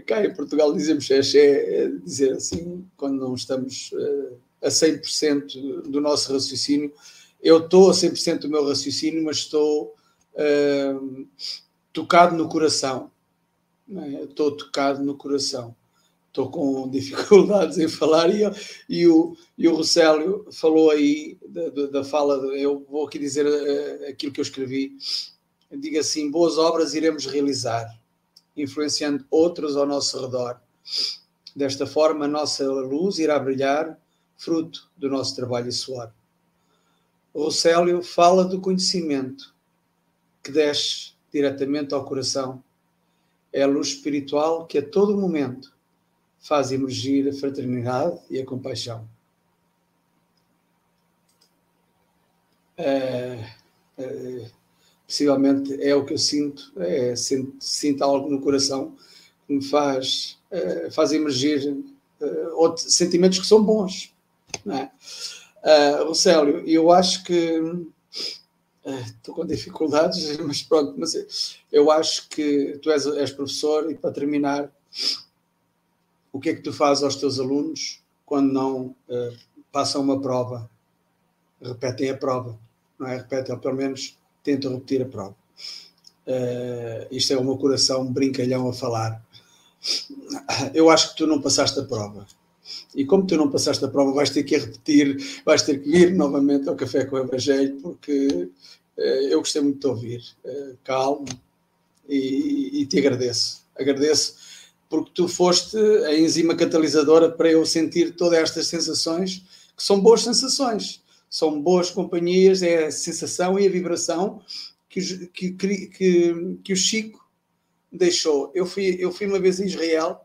cá em Portugal dizemos xexé, é dizer assim, quando não estamos uh, a 100% do nosso raciocínio. Eu estou a 100% do meu raciocínio, mas estou uh, tocado no coração. É? Estou tocado no coração estou com dificuldades em falar e, e, o, e o Rocélio falou aí da, da fala, eu vou aqui dizer uh, aquilo que eu escrevi, diga assim, boas obras iremos realizar, influenciando outros ao nosso redor. Desta forma, a nossa luz irá brilhar, fruto do nosso trabalho e suor. O Rocélio fala do conhecimento que desce diretamente ao coração. É a luz espiritual que a todo momento faz emergir a fraternidade e a compaixão. É, é, possivelmente é o que eu sinto, é, sinto, sinto algo no coração que me faz, é, faz emergir outros sentimentos que são bons. Não é? Uh, Rocélio, eu acho que estou uh, com dificuldades, (laughs) mas pronto, mas eu acho que tu és, és professor e para terminar, o que é que tu fazes aos teus alunos quando não uh, passam uma prova? Repetem a prova, não é? Repetem, ou pelo menos tentam repetir a prova. Uh, isto é meu coração brincalhão a falar. Eu acho que tu não passaste a prova. E como tu não passaste a prova, vais ter que repetir, vais ter que vir novamente ao Café com o Evangelho, porque uh, eu gostei muito de ouvir. Uh, calmo e, e, te agradeço. Agradeço porque tu foste a enzima catalisadora para eu sentir todas estas sensações, que são boas sensações, são boas companhias, é a sensação e a vibração que, que, que, que o Chico deixou. Eu fui, eu fui uma vez a Israel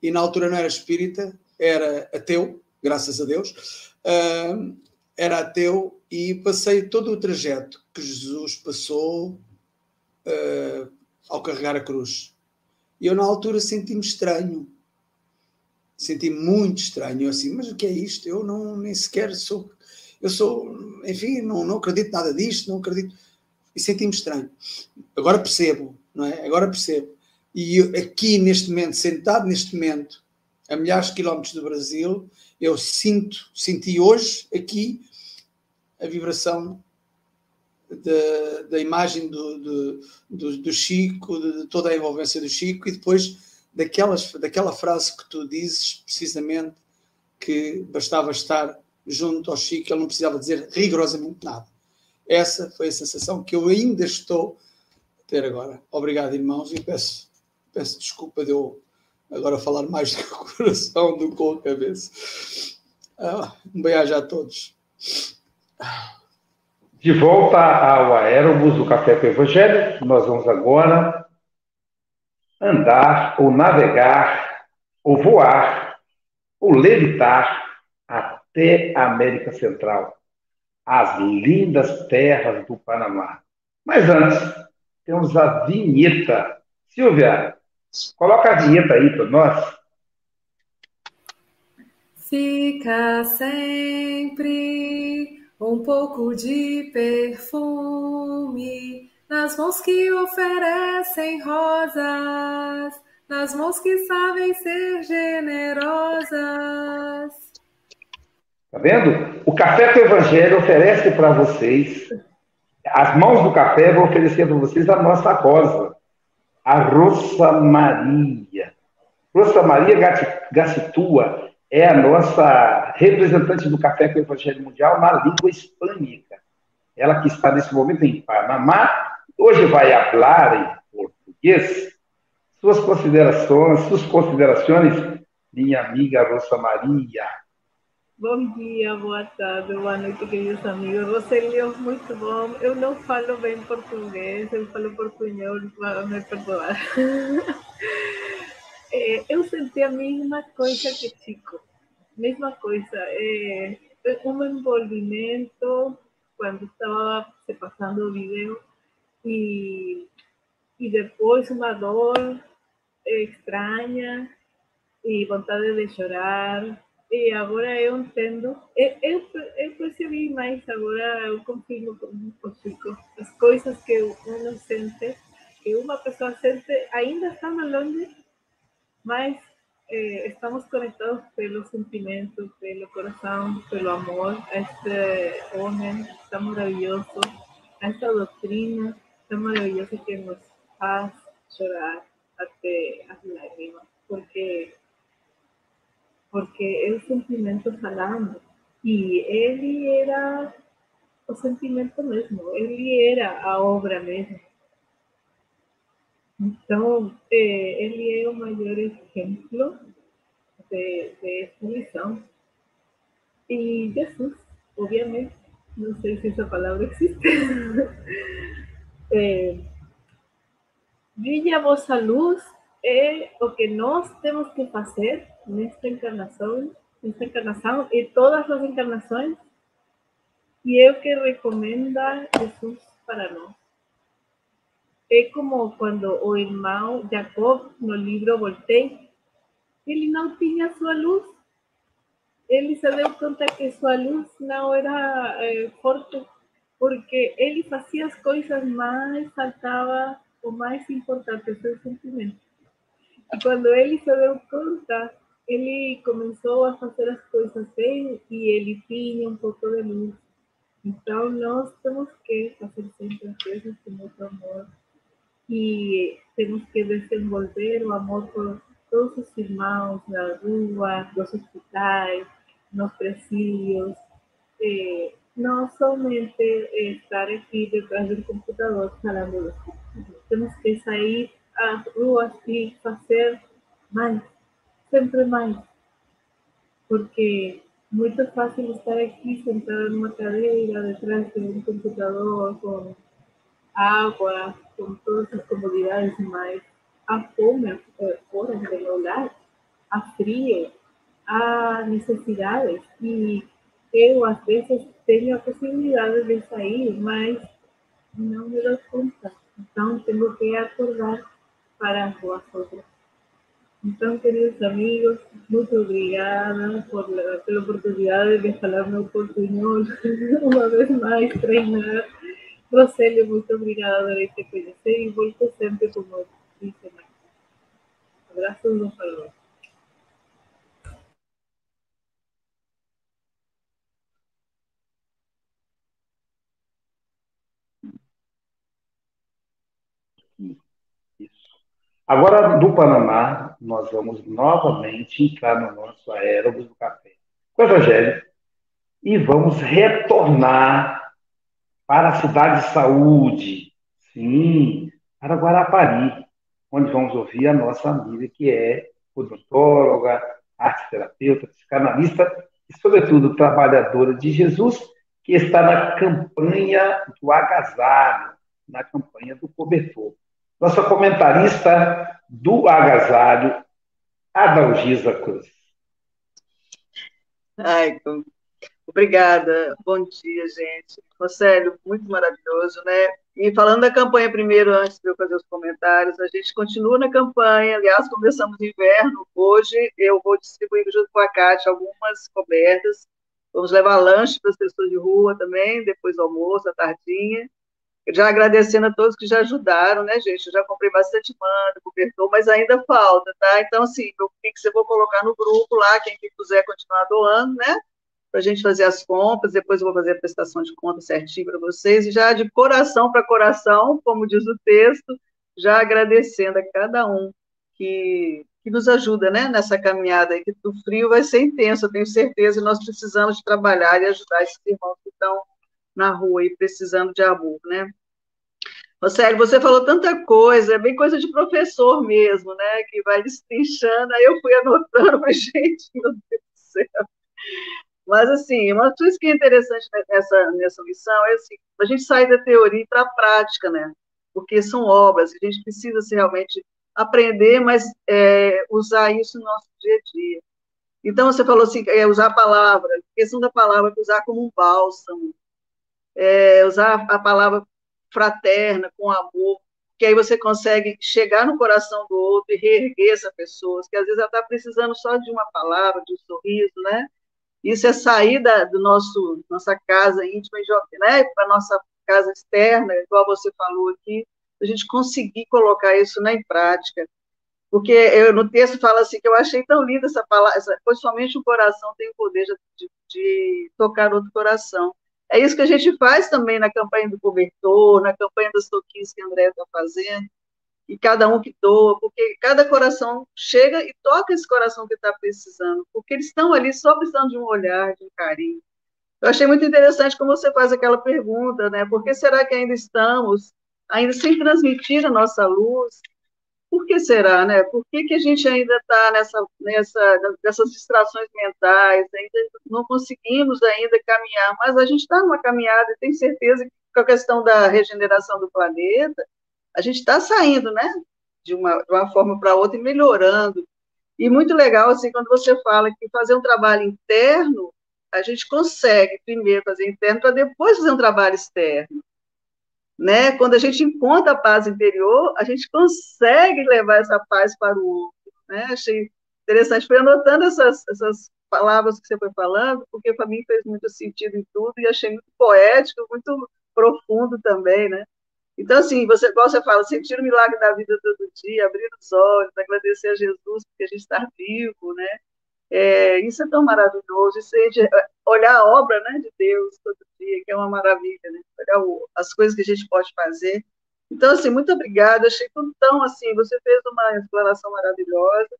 e na altura não era espírita, era ateu, graças a Deus, uh, era ateu e passei todo o trajeto que Jesus passou uh, ao carregar a cruz. E eu, na altura, senti-me estranho. Senti-me muito estranho. Eu assim, mas o que é isto? Eu não nem sequer sou. Eu sou, enfim, não, não acredito nada disto, não acredito. E senti-me estranho. Agora percebo, não é? Agora percebo. E eu, aqui, neste momento, sentado neste momento, a milhares de quilómetros do Brasil, eu sinto, senti hoje aqui a vibração da, imagem do, do, do, do Chico, de toda a envolvência do Chico e depois daquelas, daquela frase que tu dizes precisamente que bastava estar junto ao Chico, ele não precisava dizer rigorosamente nada. Essa foi a sensação que eu ainda estou a ter agora. Obrigado, irmãos, e peço, peço desculpa de eu agora falar mais com o (laughs) coração do que com a cabeça. Ah, um beijo a todos. De volta ao Aérobus do Café com o Evangelho, nós vamos agora andar, ou navegar, ou voar, ou levitar até a América Central, as lindas terras do Panamá. Mas antes, temos a vinheta. Silvia, Coloca a vinheta aí para nós. Fica sempre um pouco de perfume nas mãos que oferecem rosas, nas mãos que sabem ser generosas. Tá vendo? O Café com o Evangelho oferece para vocês, as mãos do café vão oferecer para vocês a nossa rosa a Rosa Maria. Rosa Maria Gacitua é a nossa representante do Café com o Evangelho Mundial na língua hispânica. Ela que está nesse momento em Panamá, hoje vai falar em português. Suas considerações, suas considerações, minha amiga Rosa Maria. Bom dia, boa tarde, boa noite, queridos amigos. Roselio, muito bom. Eu não falo bem português, eu falo portunhol, me perdoar. (laughs) é, eu senti a mesma coisa que Chico, mesma coisa. É, um envolvimento quando estava se passando o vídeo e, e depois uma dor estranha e vontade de chorar. E agora eu entendo, eu, eu, eu percebi mais, agora eu confirmo com o Chico, as coisas que uno sente, que uma pessoa sente, ainda estamos longe, mas eh, estamos conectados pelo sentimento, pelo coração, pelo amor a este homem tão maravilhoso, a esta doutrina tão maravilhosa que nos faz chorar até as lágrimas, porque porque o sentimento falando. E ele era o sentimento mesmo, ele era a obra mesmo. Então, eh, ele é o maior exemplo de, de essa lição. E Jesus, obviamente, não sei se essa palavra existe. (laughs) é, brilha a luz é o que nós temos que fazer nesta encarnação, nesta encarnação e todas as encarnações, e é o que recomenda Jesus para nós. É como quando o irmão Jacob, no livro Voltei, ele não tinha sua luz. Ele se deu conta que sua luz não era é, forte, porque ele fazia as coisas mais, faltava o mais importante, o seu sentimento. E quando ele se deu conta, ele começou a fazer as coisas bem e ele tinha um pouco de luz. Então, nós temos que fazer sempre as coisas com amor e temos que desenvolver o amor por todos os irmãos na rua, nos hospitais, nos presídios, eh, não somente estar aqui detrás do computador falando disso. Temos que sair às ruas e fazer mais, sempre mais, porque muito fácil estar aqui sentado numa cadeira, detrás de um computador, com água, todas as comodidades, mas a fome fora meu lar, a frio, a necessidades. E eu, às vezes, tenho a possibilidade de sair, mas não me dou conta. Então, tenho que acordar para as outras. Então, queridos amigos, muito obrigada por la, pela oportunidade de falar meu portunhol (laughs) uma vez mais, treinar. Rosélio, muito obrigada, adorei te conhecer e volto sempre como disse. Abraços um para o outro. Agora, do Panamá, nós vamos novamente entrar no nosso aérobus do café com o Evangelho e vamos retornar para a cidade de saúde, sim, para Guarapari, onde vamos ouvir a nossa amiga que é odontóloga, arte terapeuta, psicanalista e, sobretudo, trabalhadora de Jesus, que está na campanha do agasalho, na campanha do cobertor nossa comentarista do agasalho, Adalgisa Cruz. Ai, obrigada. Bom dia, gente. Rosélio, muito maravilhoso, né? E falando da campanha primeiro, antes de eu fazer os comentários, a gente continua na campanha. Aliás, começamos o inverno. Hoje eu vou distribuir junto com a Cátia algumas cobertas. Vamos levar lanche para as pessoas de rua também, depois almoço, à tardinha já agradecendo a todos que já ajudaram, né, gente? Eu já comprei bastante manda, cobertor, mas ainda falta, tá? Então, assim, meu Pix eu vou colocar no grupo lá, quem quiser continuar doando, né? Para a gente fazer as compras, depois eu vou fazer a prestação de conta certinho para vocês, e já de coração para coração, como diz o texto, já agradecendo a cada um que, que nos ajuda, né, nessa caminhada que o frio vai ser intenso, eu tenho certeza, e nós precisamos de trabalhar e ajudar esses irmãos que estão na rua e precisando de amor, né? Rosélio, você falou tanta coisa, é bem coisa de professor mesmo, né? Que vai destrinchando, aí eu fui anotando, (laughs) mas, gente, meu Deus do céu. Mas, assim, uma coisa que é interessante nessa, nessa lição é assim, a gente sair da teoria para a prática, né? Porque são obras, a gente precisa assim, realmente aprender, mas é, usar isso no nosso dia a dia. Então, você falou assim, é, usar a palavra, a questão da palavra, usar como um bálsamo, é, usar a palavra fraterna, com amor, que aí você consegue chegar no coração do outro e reerguer essa pessoa, que às vezes ela está precisando só de uma palavra, de um sorriso, né? Isso é sair da do nosso nossa casa íntima, né, para nossa casa externa, igual você falou aqui, a gente conseguir colocar isso né, em prática. Porque eu, no texto fala assim que eu achei tão linda essa palavra, principalmente o coração tem o poder de, de tocar outro coração. É isso que a gente faz também na campanha do cobertor, na campanha das toquinhas que a André está fazendo, e cada um que doa, porque cada coração chega e toca esse coração que está precisando, porque eles estão ali só precisando de um olhar, de um carinho. Eu achei muito interessante como você faz aquela pergunta, né? Por que será que ainda estamos, ainda sem transmitir a nossa luz? por que será, né? Por que, que a gente ainda está nessa, nessa, nessas distrações mentais, ainda não conseguimos ainda caminhar, mas a gente está numa caminhada e tenho certeza que com a questão da regeneração do planeta, a gente está saindo, né? De uma, de uma forma para outra e melhorando. E muito legal, assim, quando você fala que fazer um trabalho interno, a gente consegue primeiro fazer interno para depois fazer um trabalho externo né? Quando a gente encontra a paz interior, a gente consegue levar essa paz para o outro, né? Achei interessante, foi anotando essas, essas palavras que você foi falando, porque para mim fez muito sentido em tudo e achei muito poético, muito profundo também, né? Então, assim, você, igual você fala, sentir o milagre da vida todo dia, abrir os olhos, agradecer a Jesus porque a gente está vivo, né? É, isso é tão maravilhoso, isso é de olhar a obra né, de Deus todo dia, que é uma maravilha, né? olhar o, as coisas que a gente pode fazer. Então, assim, muito obrigada, achei tão, assim, você fez uma exploração maravilhosa,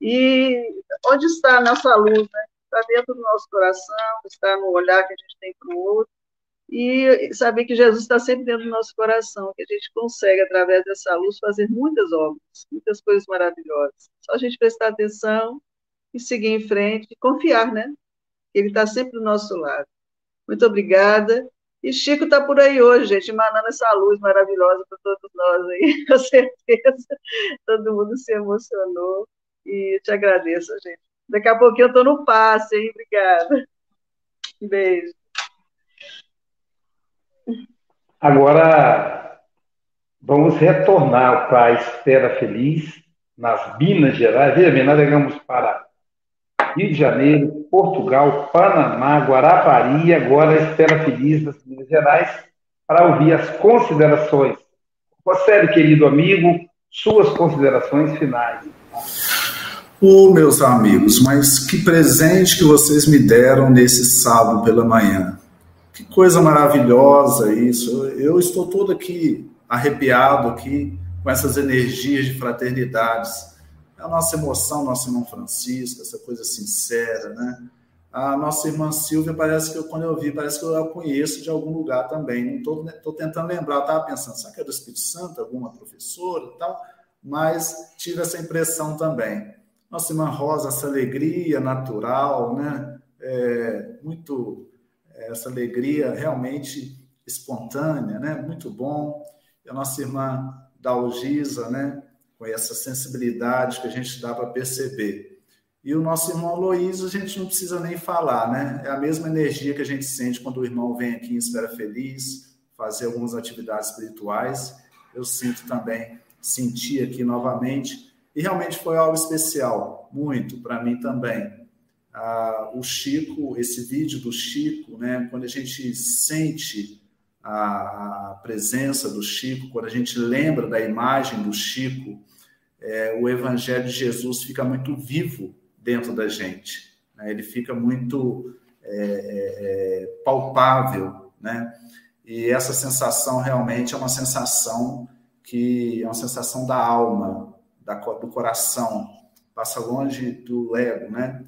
e onde está a nossa luz, né? Está dentro do nosso coração, está no olhar que a gente tem para o outro, e saber que Jesus está sempre dentro do nosso coração, que a gente consegue, através dessa luz, fazer muitas obras, muitas coisas maravilhosas. Só a gente prestar atenção e seguir em frente e confiar, né? Ele está sempre do nosso lado. Muito obrigada. E Chico está por aí hoje, gente, emanando essa luz maravilhosa para todos nós aí, (laughs) com certeza. Todo mundo se emocionou. E te agradeço, gente. Daqui a pouquinho eu estou no passe, hein? Obrigada. Beijo. Agora, vamos retornar para a Esfera Feliz, nas Minas Gerais. Veja bem, navegamos para Rio de Janeiro, Portugal, Panamá, Guarapari e agora Estela Feliz das Minas Gerais para ouvir as considerações. Rosélio, querido amigo, suas considerações finais. Ô, oh, meus amigos, mas que presente que vocês me deram nesse sábado pela manhã. Que coisa maravilhosa isso. Eu estou todo aqui arrepiado aqui com essas energias de fraternidades a nossa emoção, nosso irmão Francisco, essa coisa sincera, né? A nossa irmã Silvia, parece que eu, quando eu vi, parece que eu a conheço de algum lugar também. Estou tentando lembrar, estava pensando, será que é do Espírito Santo, alguma professora e tal? Mas tive essa impressão também. Nossa irmã Rosa, essa alegria natural, né? É, muito, é, essa alegria realmente espontânea, né? Muito bom. E a nossa irmã Dalgisa, né? com essa sensibilidade que a gente dá para perceber. E o nosso irmão Luiz, a gente não precisa nem falar, né? É a mesma energia que a gente sente quando o irmão vem aqui em Esfera Feliz, fazer algumas atividades espirituais. Eu sinto também, senti aqui novamente. E realmente foi algo especial, muito, para mim também. Ah, o Chico, esse vídeo do Chico, né? Quando a gente sente a presença do Chico, quando a gente lembra da imagem do Chico, é, o Evangelho de Jesus fica muito vivo dentro da gente. Né? Ele fica muito é, é, é, palpável, né? E essa sensação realmente é uma sensação que é uma sensação da alma, da, do coração, passa longe do ego, né?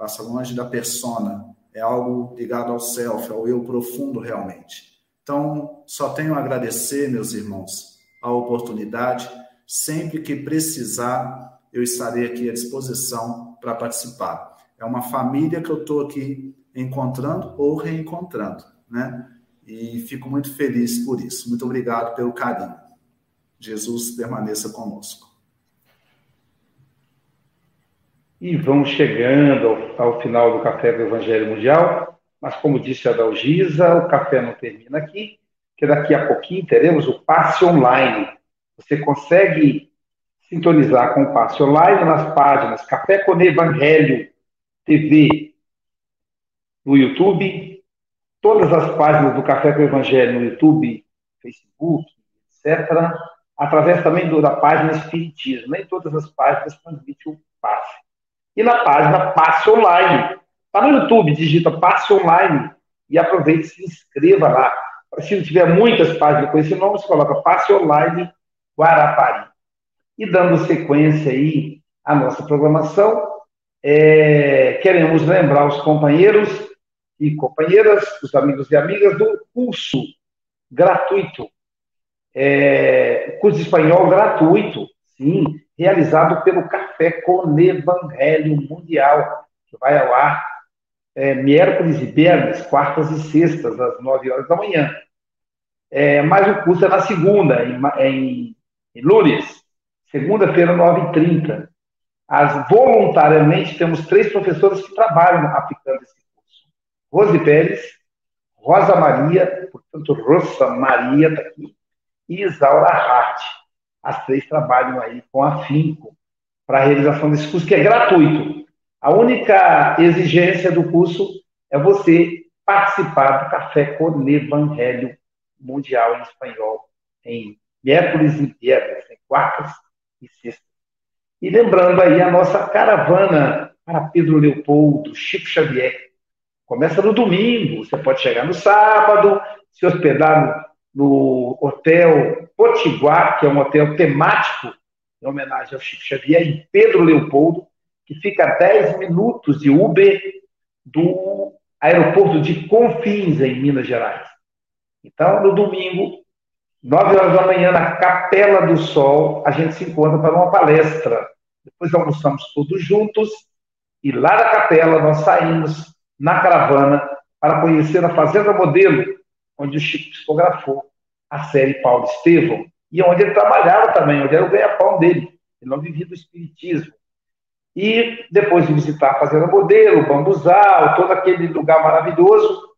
Passa longe da persona. É algo ligado ao self, ao eu profundo realmente. Então, só tenho a agradecer, meus irmãos, a oportunidade. Sempre que precisar, eu estarei aqui à disposição para participar. É uma família que eu estou aqui encontrando ou reencontrando, né? E fico muito feliz por isso. Muito obrigado pelo carinho. Jesus permaneça conosco. E vamos chegando ao, ao final do Café do Evangelho Mundial. Mas, como disse a Dalgisa, o café não termina aqui, que daqui a pouquinho teremos o passe online. Você consegue sintonizar com o passe online nas páginas Café com Evangelho TV no YouTube, todas as páginas do Café com Evangelho no YouTube, Facebook, etc., através também da página Espiritismo. Nem todas as páginas transmitem o passe. E na página Passe Online, Está no YouTube, digita Passe Online e aproveite e se inscreva lá. Se tiver muitas páginas com esse nome, você coloca Passe Online Guarapari. E dando sequência aí à nossa programação, é, queremos lembrar os companheiros e companheiras, os amigos e amigas do curso gratuito, é, curso espanhol gratuito, Sim, realizado pelo Café com Evangelho Mundial, que vai ao ar é, miércoles e viernes, quartas e sextas, às 9 horas da manhã. É, mas o curso é na segunda, em, em, em Lourdes, segunda-feira, 9h30. As, voluntariamente, temos três professores que trabalham aplicando esse curso. Rose Pérez, Rosa Maria, portanto, Rosa Maria está aqui, e Isaura Hart. As três trabalham aí com afinco para a realização desse curso, que é gratuito. A única exigência do curso é você participar do Café com Evangelho Mundial em Espanhol, em miércoles e viernes, em quartas e sextas. E lembrando aí a nossa caravana para Pedro Leopoldo, Chico Xavier. Começa no domingo, você pode chegar no sábado, se hospedar no, Hotel Potiguar, que é um hotel temático em homenagem ao Chico Xavier, em Pedro Leopoldo, que fica a 10 minutos de Uber do aeroporto de Confins, em Minas Gerais. Então, no domingo, 9 horas da manhã, na Capela do Sol, a gente se encontra para uma palestra. Depois almoçamos todos juntos e lá da capela nós saímos na caravana para conhecer a Fazenda Modelo, onde o Chico psicografou a série Paulo Estevão, e onde ele trabalhava também, onde era o ganha-pão dele. Ele não vivia do espiritismo. E depois de visitar a Fazenda Modelo, Bambuzal, todo aquele lugar maravilhoso,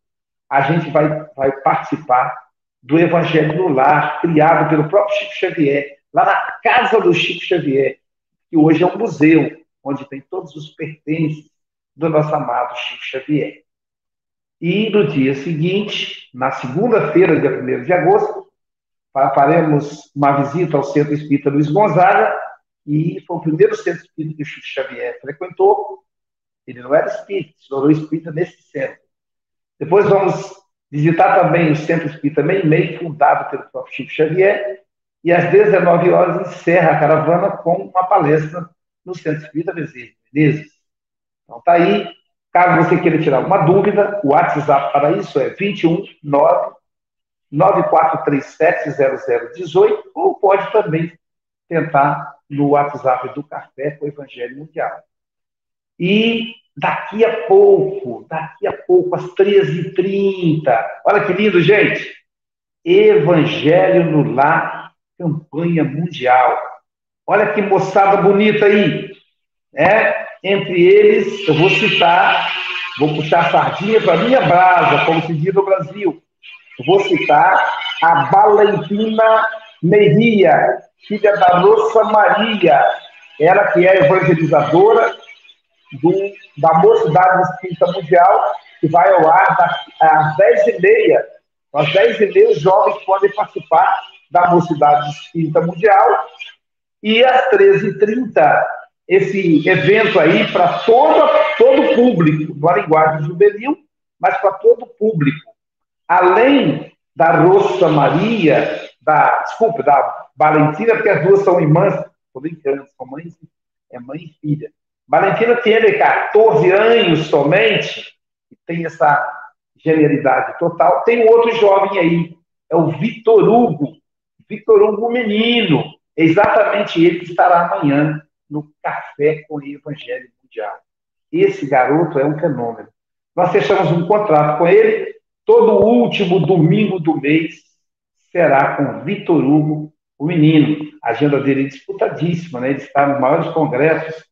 a gente vai, vai participar do Evangelho no Lar, criado pelo próprio Chico Xavier, lá na casa do Chico Xavier, que hoje é um museu, onde tem todos os pertences do nosso amado Chico Xavier. E no dia seguinte, na segunda-feira, dia 1 de agosto, faremos uma visita ao Centro Espírita Luiz Gonzaga, e foi o primeiro centro espírita que o Chico Xavier frequentou. Ele não era espírita, se tornou espírita nesse centro. Depois vamos visitar também o Centro Espírita Meimei, fundado pelo próprio Chico Xavier, e às 19 horas encerra a caravana com uma palestra no Centro Espírita Menezes. Então tá aí, caso você queira tirar alguma dúvida, o WhatsApp para isso é 219 94370018 ou pode também tentar no WhatsApp do Café com o Evangelho Mundial. E daqui a pouco, daqui a pouco, às 13h30, olha que lindo, gente! Evangelho no Lar, campanha mundial. Olha que moçada bonita aí. É? Entre eles, eu vou citar, vou puxar a sardinha para minha brasa, como se diz no Brasil. Eu vou citar a Valentina Meria, filha da Rosa Maria, ela que é evangelizadora do, da Mocidade Espírita Mundial, que vai ao ar às 10h30. Às 10h30, os jovens podem participar da Mocidade Espírita Mundial. E às 13h30, esse evento aí para todo, todo o público, uma linguagem juvenil, mas para todo o público. Além da Rosa Maria, da, desculpa, da Valentina, porque as duas são irmãs, estou brincando, são mães, é mãe e filha. Valentina tem 14 anos somente, e tem essa genialidade total. Tem outro jovem aí, é o Vitor Hugo. Vitor Hugo, menino. É exatamente ele que estará amanhã no Café com o Evangelho Mundial. Esse garoto é um fenômeno. Nós fechamos um contrato com ele, todo último domingo do mês será com Vitor Hugo, o menino. A agenda dele é disputadíssima, né? ele está nos maiores congressos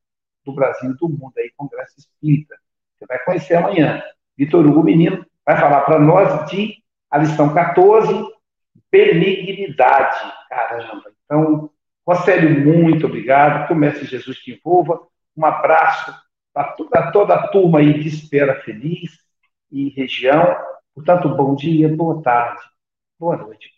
do Brasil e do mundo, aí, Congresso Espírita. Você vai conhecer amanhã. Vitor Hugo Menino vai falar para nós de a lição 14, benignidade. Caramba. Então, Rocélio, muito obrigado. Que o Mestre Jesus te envolva. Um abraço para toda, a turma aí de Espera Feliz e região. Portanto, bom dia, boa tarde, boa noite.